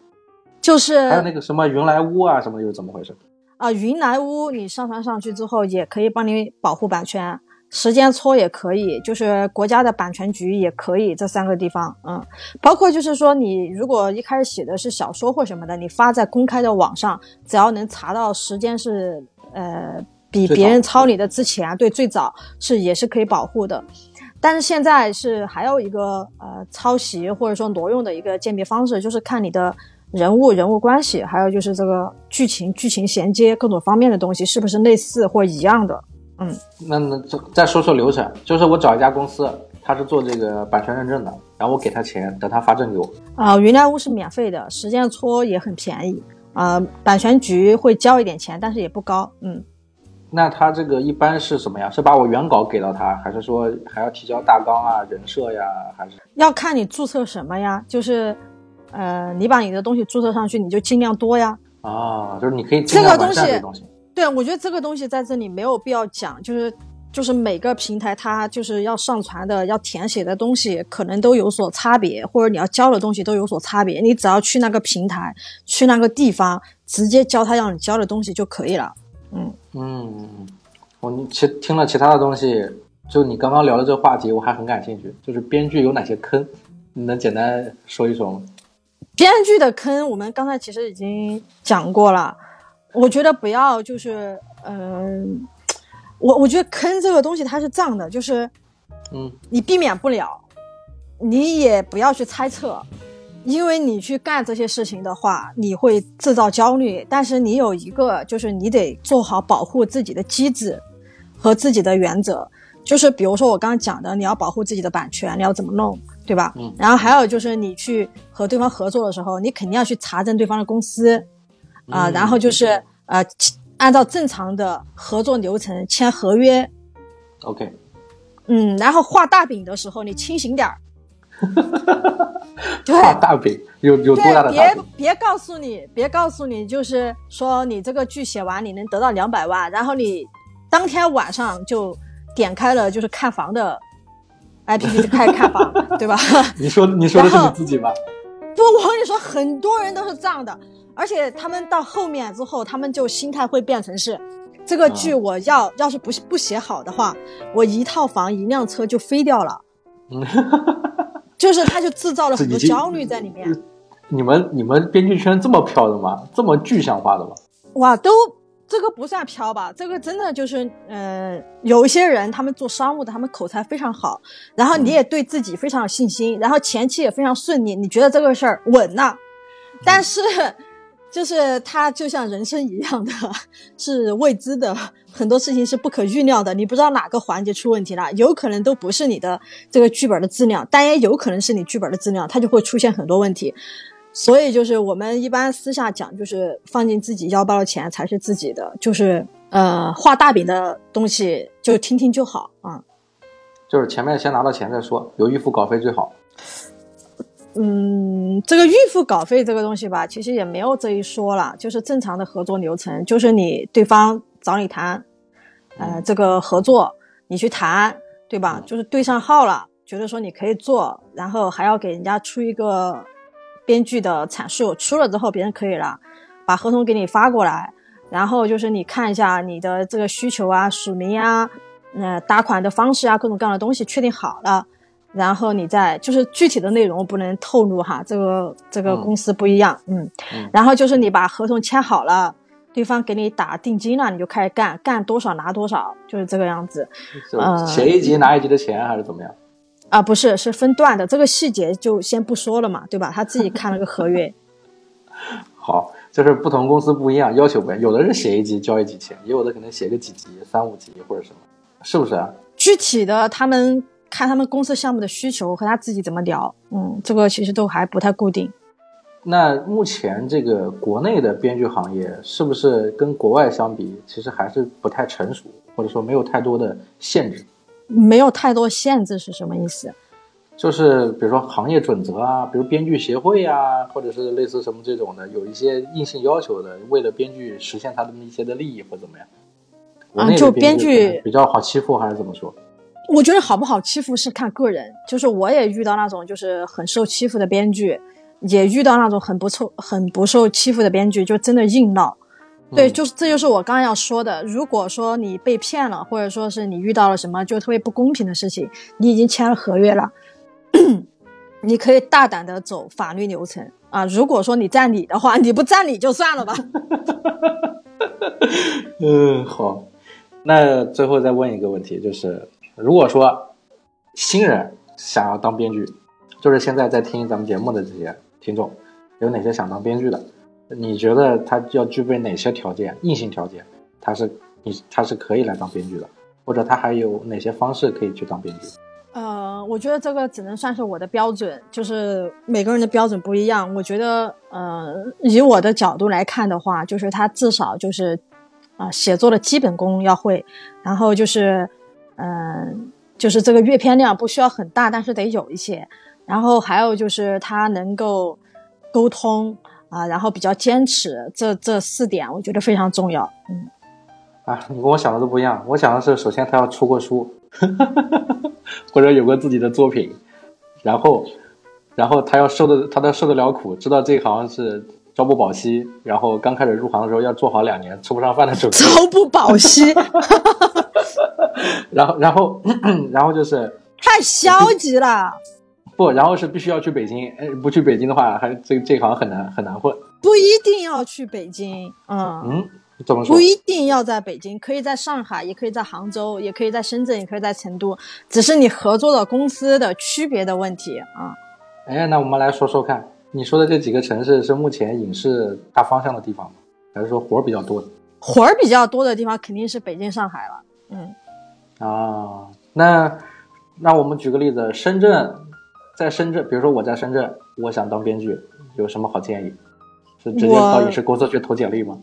就是还有那个什么云来屋啊，什么又是怎么回事？啊，云来屋你上传上去之后，也可以帮你保护版权，时间戳也可以，就是国家的版权局也可以，这三个地方，嗯，包括就是说你如果一开始写的是小说或什么的，你发在公开的网上，只要能查到时间是呃比别人抄你的之前，对，最早是也是可以保护的。但是现在是还有一个呃抄袭或者说挪用的一个鉴别方式，就是看你的。人物、人物关系，还有就是这个剧情、剧情衔接各种方面的东西，是不是类似或一样的？嗯，那那再再说说流程，就是我找一家公司，他他是做这个版权认证的，然后我给他钱，等他发证给我。啊、云来屋是免费的，实践搓也很便宜。啊、版权局会交一点钱，但是也不高。嗯，那他这个一般是什么呀？是把我原稿给到他，还是说还要提交大纲啊、人设呀？还是要看你注册什么呀，就是，呃，你把你的东西注册上去，你就尽量多呀。啊，就是你可以这个东西。对，我觉得这个东西在这里没有必要讲，就是就是每个平台它就是要上传的、要填写的东西可能都有所差别，或者你要交的东西都有所差别。你只要去那个平台、去那个地方，直接交他让你交的东西就可以了。嗯，嗯，我你其听了其他的东西，就你刚刚聊的这个话题，我还很感兴趣，就是编剧有哪些坑，你能简单说一说吗？编剧的坑我们刚才其实已经讲过了，我觉得不要就是嗯、我我觉得坑这个东西它是这样的，就是嗯你避免不了，你也不要去猜测，因为你去干这些事情的话，你会制造焦虑。但是你有一个，就是你得做好保护自己的机制和自己的原则。就是比如说我刚刚讲的，你要保护自己的版权，你要怎么弄，对吧？嗯然后还有就是你去和对方合作的时候，你肯定要去查证对方的公司啊、嗯然后就是呃，按照正常的合作流程签合约，，OK，嗯，然后画大饼的时候你清醒点儿，(laughs) 对画大饼有有多大的对，大饼？别别告诉你，别告诉你，就是说你这个剧写完你能得到两百万，然后你当天晚上就点开了就是看房的 APP 就开始看房，(laughs) 对吧？你说 (laughs) 你说的是你自己吧？不，我跟你说，很多人都是这样的，而且他们到后面之后，他们就心态会变成是，这个剧我要、要是不不写好的话，我一套房一辆车就飞掉了，嗯，(laughs) 就是他就制造了很多焦虑在里面。你们你们编剧圈这么飘的吗？这么具象化的吗？哇，都这个不算飘吧？这个真的就是，呃，有一些人他们做商务的，他们口才非常好，然后你也对自己非常有信心，然后前期也非常顺利，你觉得这个事儿稳了、但是，(laughs) 就是它就像人生一样的，(laughs) 是未知的，很多事情是不可预料的，你不知道哪个环节出问题了，有可能都不是你的这个剧本的质量，但也有可能是你剧本的质量，它就会出现很多问题。所以就是我们一般私下讲，就是放进自己腰包的钱才是自己的，就是呃画大饼的东西就听听就好啊。就是前面先拿到钱再说，有预付稿费最好。嗯，这个预付稿费这个东西吧，其实也没有这一说了，就是正常的合作流程，就是你对方找你谈，呃，这个合作你去谈，对吧？就是对上号了，觉得说你可以做，然后还要给人家出一个编剧的阐述，出了之后别人可以了，把合同给你发过来，然后就是你看一下你的这个需求啊、署名啊、呃打款的方式啊，各种各样的东西确定好了。然后你再就是具体的内容不能透露哈，这个这个嗯公司不一样，嗯，嗯然后就是你把合同签好了，对方给你打定金了，你就开始干，干多少拿多少，就是这个样子就呃写一集拿一集的钱，还是怎么样？啊，不是是分段的，这个细节就先不说了嘛，对吧？他自己 (laughs) 看了个合约，(laughs) 好，就是不同公司不一样，要求不一样。有的人写一集交一集钱，也有的可能写个几集、三五集或者什么，是不是啊？具体的他们看他们公司项目的需求和他自己怎么聊，嗯，这个其实都还不太固定。那目前这个国内的编剧行业是不是跟国外相比，其实还是不太成熟，或者说没有太多的限制？没有太多限制是什么意思？就是比如说行业准则啊，比如编剧协会啊，或者是类似什么这种的，有一些硬性要求的，为了编剧实现他的一些的利益或怎么样？啊就编剧比较好欺负，还是怎么说？我觉得好不好欺负是看个人，就是我也遇到那种就是很受欺负的编剧，也遇到那种很不受很不受欺负的编剧，就真的硬闹。对，嗯就是这就是我刚刚要说的。如果说你被骗了，或者说是你遇到了什么就特别不公平的事情，你已经签了合约了，(clears throat) 你可以大胆的走法律流程啊。如果说你占理的话，你不占理就算了吧。(laughs) 嗯，好。那最后再问一个问题，就是如果说新人想要当编剧，就是现在在听咱们节目的这些听众，有哪些想当编剧的？你觉得他要具备哪些条件？硬性条件，他是你他是可以来当编剧的，或者他还有哪些方式可以去当编剧？呃，我觉得这个只能算是我的标准，就是每个人的标准不一样。我觉得，呃，以我的角度来看的话，就是他至少就是，啊、写作的基本功要会，然后就是，嗯、就是这个阅片量不需要很大，但是得有一些。然后还有就是他能够沟通啊、然后比较坚持，这这四点我觉得非常重要。嗯，啊，你跟我想的都不一样。我想的是，首先他要出过书，(laughs) 或者有过自己的作品，然后，然后他要受的，他要受得了苦，知道这行是朝不保夕，然后刚开始入行的时候要做好两年吃不上饭的准备，朝不保夕，(laughs) 然后，然后，(clears throat) 然后就是太消极了。不，然后是必须要去北京，哎，不去北京的话，还这这行很难很难混。不一定要去北京，嗯，嗯，怎么说不？一定要在北京，可以在上海，也可以在杭州，也可以在深圳，也可以在成都，只是你合作的公司的区别的问题啊。哎，那我们来说说看，你说的这几个城市是目前影视大方向的地方吗？还是说活儿比较多的？活儿比较多的地方肯定是北京、上海了。嗯，啊，那那我们举个例子，深圳，在深圳，比如说我在深圳，我想当编剧，有什么好建议？是直接到影视公司去投简历吗？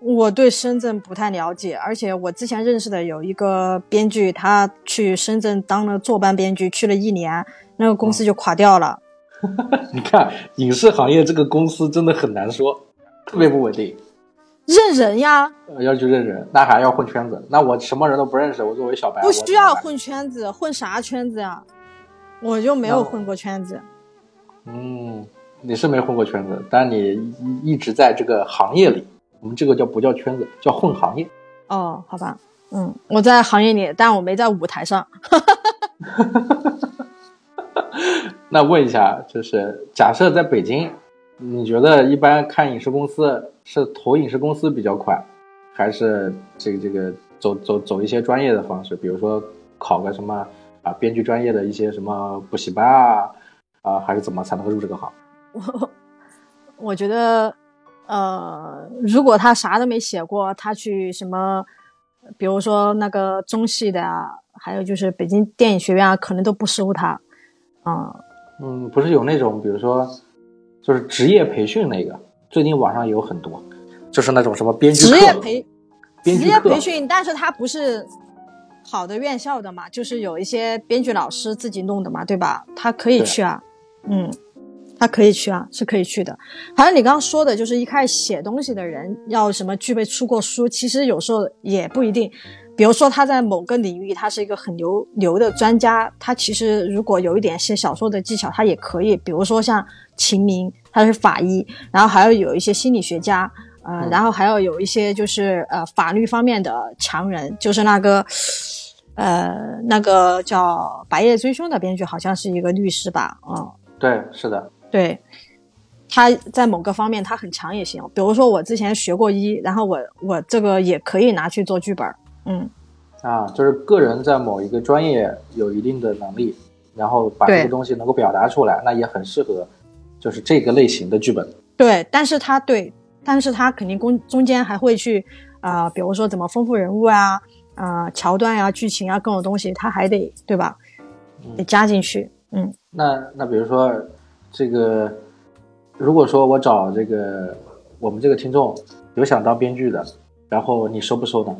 我对深圳不太了解，而且我之前认识的有一个编剧，他去深圳当了坐班编剧，去了一年，那个公司就垮掉了。(laughs) 你看，影视行业这个公司真的很难说，特别不稳定，认人呀，呃要去认人，那还要混圈子。那我什么人都不认识，我作为小白，不我需要混圈子，混啥圈子呀？我就没有混过圈子。嗯，你是没混过圈子，但你一一直在这个行业里，我们这个叫不叫圈子，叫混行业。哦，好吧，嗯，我在行业里，但我没在舞台上。(laughs) 那问一下，就是假设在北京，你觉得一般看影视公司是投影视公司比较快，还是这个这个走走走一些专业的方式，比如说考个什么啊编剧专业的一些什么补习班啊啊，还是怎么才能够入这个行？(laughs) 我我觉得，呃，如果他啥都没写过，他去什么，比如说那个中戏的啊，还有就是北京电影学院啊，可能都不收他。嗯，嗯，不是有那种，比如说就是职业培训那个，最近网上也有很多，就是那种什么编剧职业培职业培训，但是他不是好的院校的嘛，就是有一些编剧老师自己弄的嘛，对吧？他可以去啊，嗯，他可以去啊，是可以去的。好像你刚刚说的，就是一开始写东西的人要什么具备出过书，其实有时候也不一定。比如说他在某个领域他是一个很牛牛的专家，他其实如果有一点写小说的技巧，他也可以。比如说像秦明，他是法医，然后还要有一些心理学家，呃，嗯然后还要有一些就是呃法律方面的强人，就是那个呃那个叫《白夜追凶》的编剧，好像是一个律师吧，嗯，对，是的，对，他在某个方面他很强也行。比如说我之前学过医，然后我我这个也可以拿去做剧本，嗯，啊，就是个人在某一个专业有一定的能力，然后把这对个东西能够表达出来，那也很适合，就是这个类型的剧本。对，但是他对，但是他肯定中中间还会去啊、呃比如说怎么丰富人物啊，啊、桥段呀、剧情啊各种东西，他还得对吧？得加进去，嗯。那那比如说这个，如果说我找这个我们这个听众有想当编剧的，然后你收不收呢？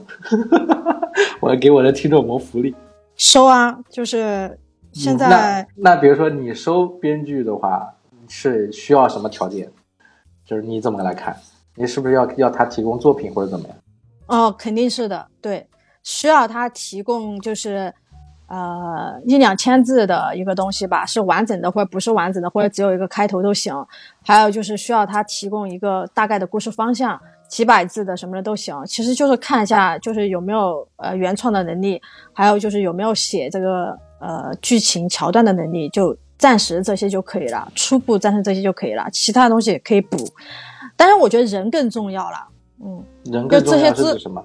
(laughs) 我要给我的听众谋福利。收啊，就是现在、嗯那那比如说你收编剧的话，是需要什么条件？就是你怎么来看？你是不是要要他提供作品或者怎么样？哦，肯定是的，对，需要他提供就是呃一两千字的一个东西吧，是完整的或者不是完整的，或者只有一个开头都行。还有就是需要他提供一个大概的故事方向，几百字的什么的都行。其实就是看一下就是有没有呃原创的能力，还有就是有没有写这个呃剧情桥段的能力，就暂时这些就可以了，初步暂时这些就可以了，其他的东西也可以补。但是我觉得人更重要了，嗯。人更重要是就这些资指什么？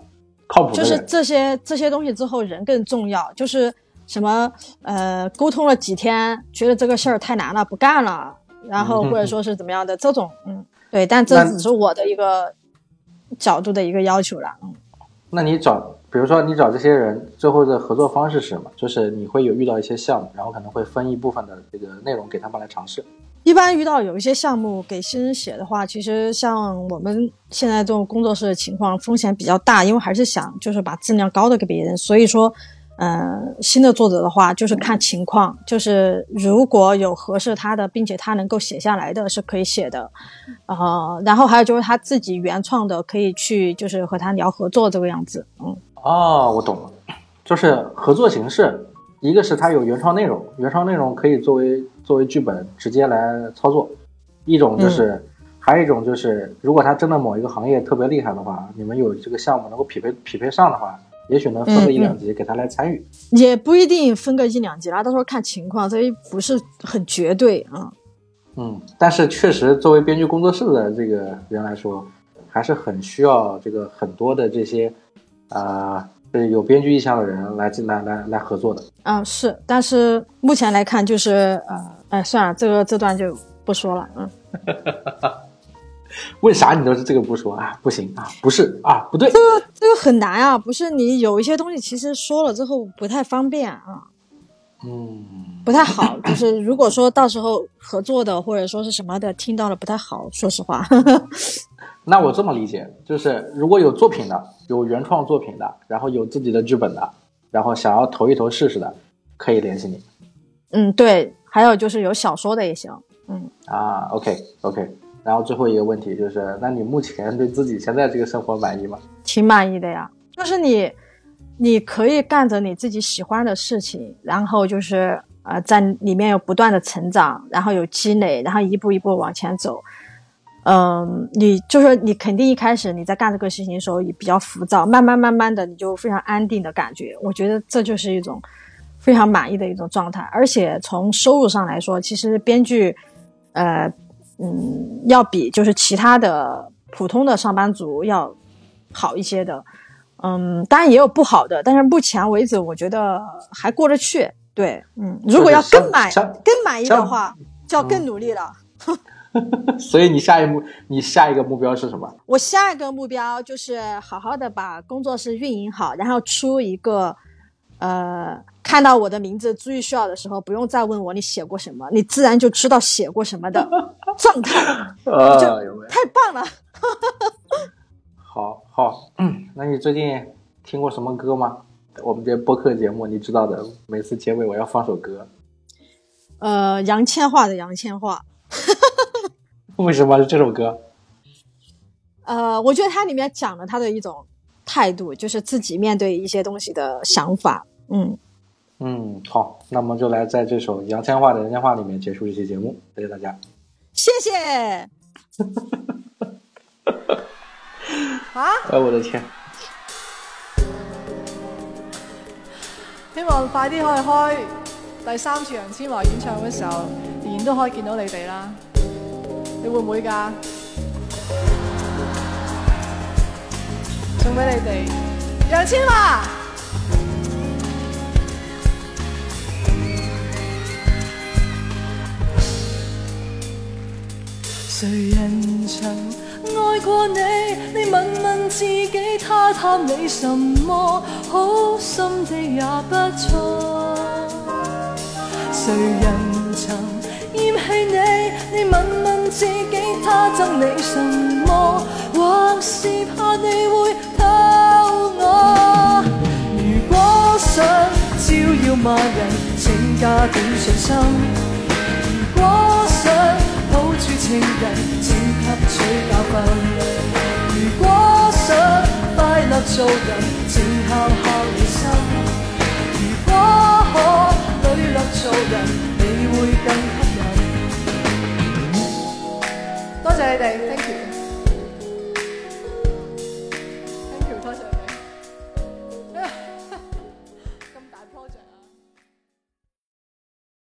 靠谱的。就是这些这些东西之后，人更重要。就是什么呃，沟通了几天，觉得这个事儿太难了，不干了，然后或者说是怎么样的这种，嗯，对。但这只是我的一个角度的一个要求了，嗯。那你找，比如说你找这些人，最后的合作方式是什么？就是你会有遇到一些项目，然后可能会分一部分的这个内容给他们来尝试。一般遇到有一些项目给新人写的话，其实像我们现在这种工作室的情况，风险比较大，因为还是想就是把质量高的给别人，所以说。嗯，新的作者的话就是看情况，就是如果有合适他的，并且他能够写下来的是可以写的，呃，然后还有就是他自己原创的，可以去就是和他聊合作这个样子。嗯，哦，我懂了，就是合作形式，一个是它有原创内容，原创内容可以作为作为剧本直接来操作，一种就是，还有一种就是，如果他真的某一个行业特别厉害的话，你们有这个项目能够匹配匹配上的话。也许能分个一两集给他来参与，也不一定分个一两集啦，到时候看情况，所以不是很绝对啊。嗯，但是确实作为编剧工作室的这个人来说，还是很需要这个很多的这些啊，有编剧意向的人来来来来合作的。嗯，是，但是目前来看就是呃，哎，算了，这个这段就不说了，嗯。(laughs) 为啥你都是这个不说啊？不行啊，不是啊，不对，这个这个很难啊，不是你有一些东西其实说了之后不太方便啊，嗯，不太好，就是如果说到时候合作的或者说是什么的听到了不太好，说实话。那我这么理解，就是如果有作品的，有原创作品的，然后有自己的剧本的，然后想要投一投试试的，可以联系你。嗯，对，还有就是有小说的也行，嗯啊，OK OK。然后最后一个问题就是，那你目前对自己现在这个生活满意吗？挺满意的呀，就是你，你可以干着你自己喜欢的事情，然后就是呃，在里面有不断的成长，然后有积累，然后一步一步往前走。嗯，你就是你肯定一开始你在干这个事情的时候也比较浮躁，慢慢慢慢的你就非常安定的感觉。我觉得这就是一种非常满意的一种状态，而且从收入上来说，其实编剧，呃。嗯，要比就是其他的普通的上班族要好一些的，嗯，当然也有不好的，但是目前为止我觉得还过得去。对，嗯，如果要更满更满意的话，就要更努力了。(laughs) 所以你下一目你下一个目标是什么？我下一个目标就是好好的把工作室运营好，然后出一个呃。看到我的名字注意需要的时候，不用再问我你写过什么，你自然就知道写过什么的 (laughs) 状态，就太棒了。好 (laughs) 好，(clears throat) 那你最近听过什么歌吗？我们这播客节目你知道的，每次结尾我要放首歌。呃，杨千嬅的杨千嬅。为什么是这首歌？呃，我觉得它里面讲了他的一种态度，就是自己面对一些东西的想法。嗯。嗯，好，那么就来在这首杨千嬅的《杨千嬅》里面结束这期节目，谢谢大家，谢谢。(laughs) 啊！哎，我的天！希望快啲可以开第三次杨千嬅演唱嘅时候，年年都可以见到你哋啦。你会唔会噶？送俾你哋，杨千嬅。谁人曾爱过你？你问问自己，他探你什么？好心的也不错。谁人曾厌弃你？你问问自己，他憎你什么？或是怕你会偷我？如果想照耀万人，请加点信心。如果想抱住。情人，请吸取教训。如果想快乐做人，请敲敲你心。如果可磊落做人，你会更。Day. Thank you.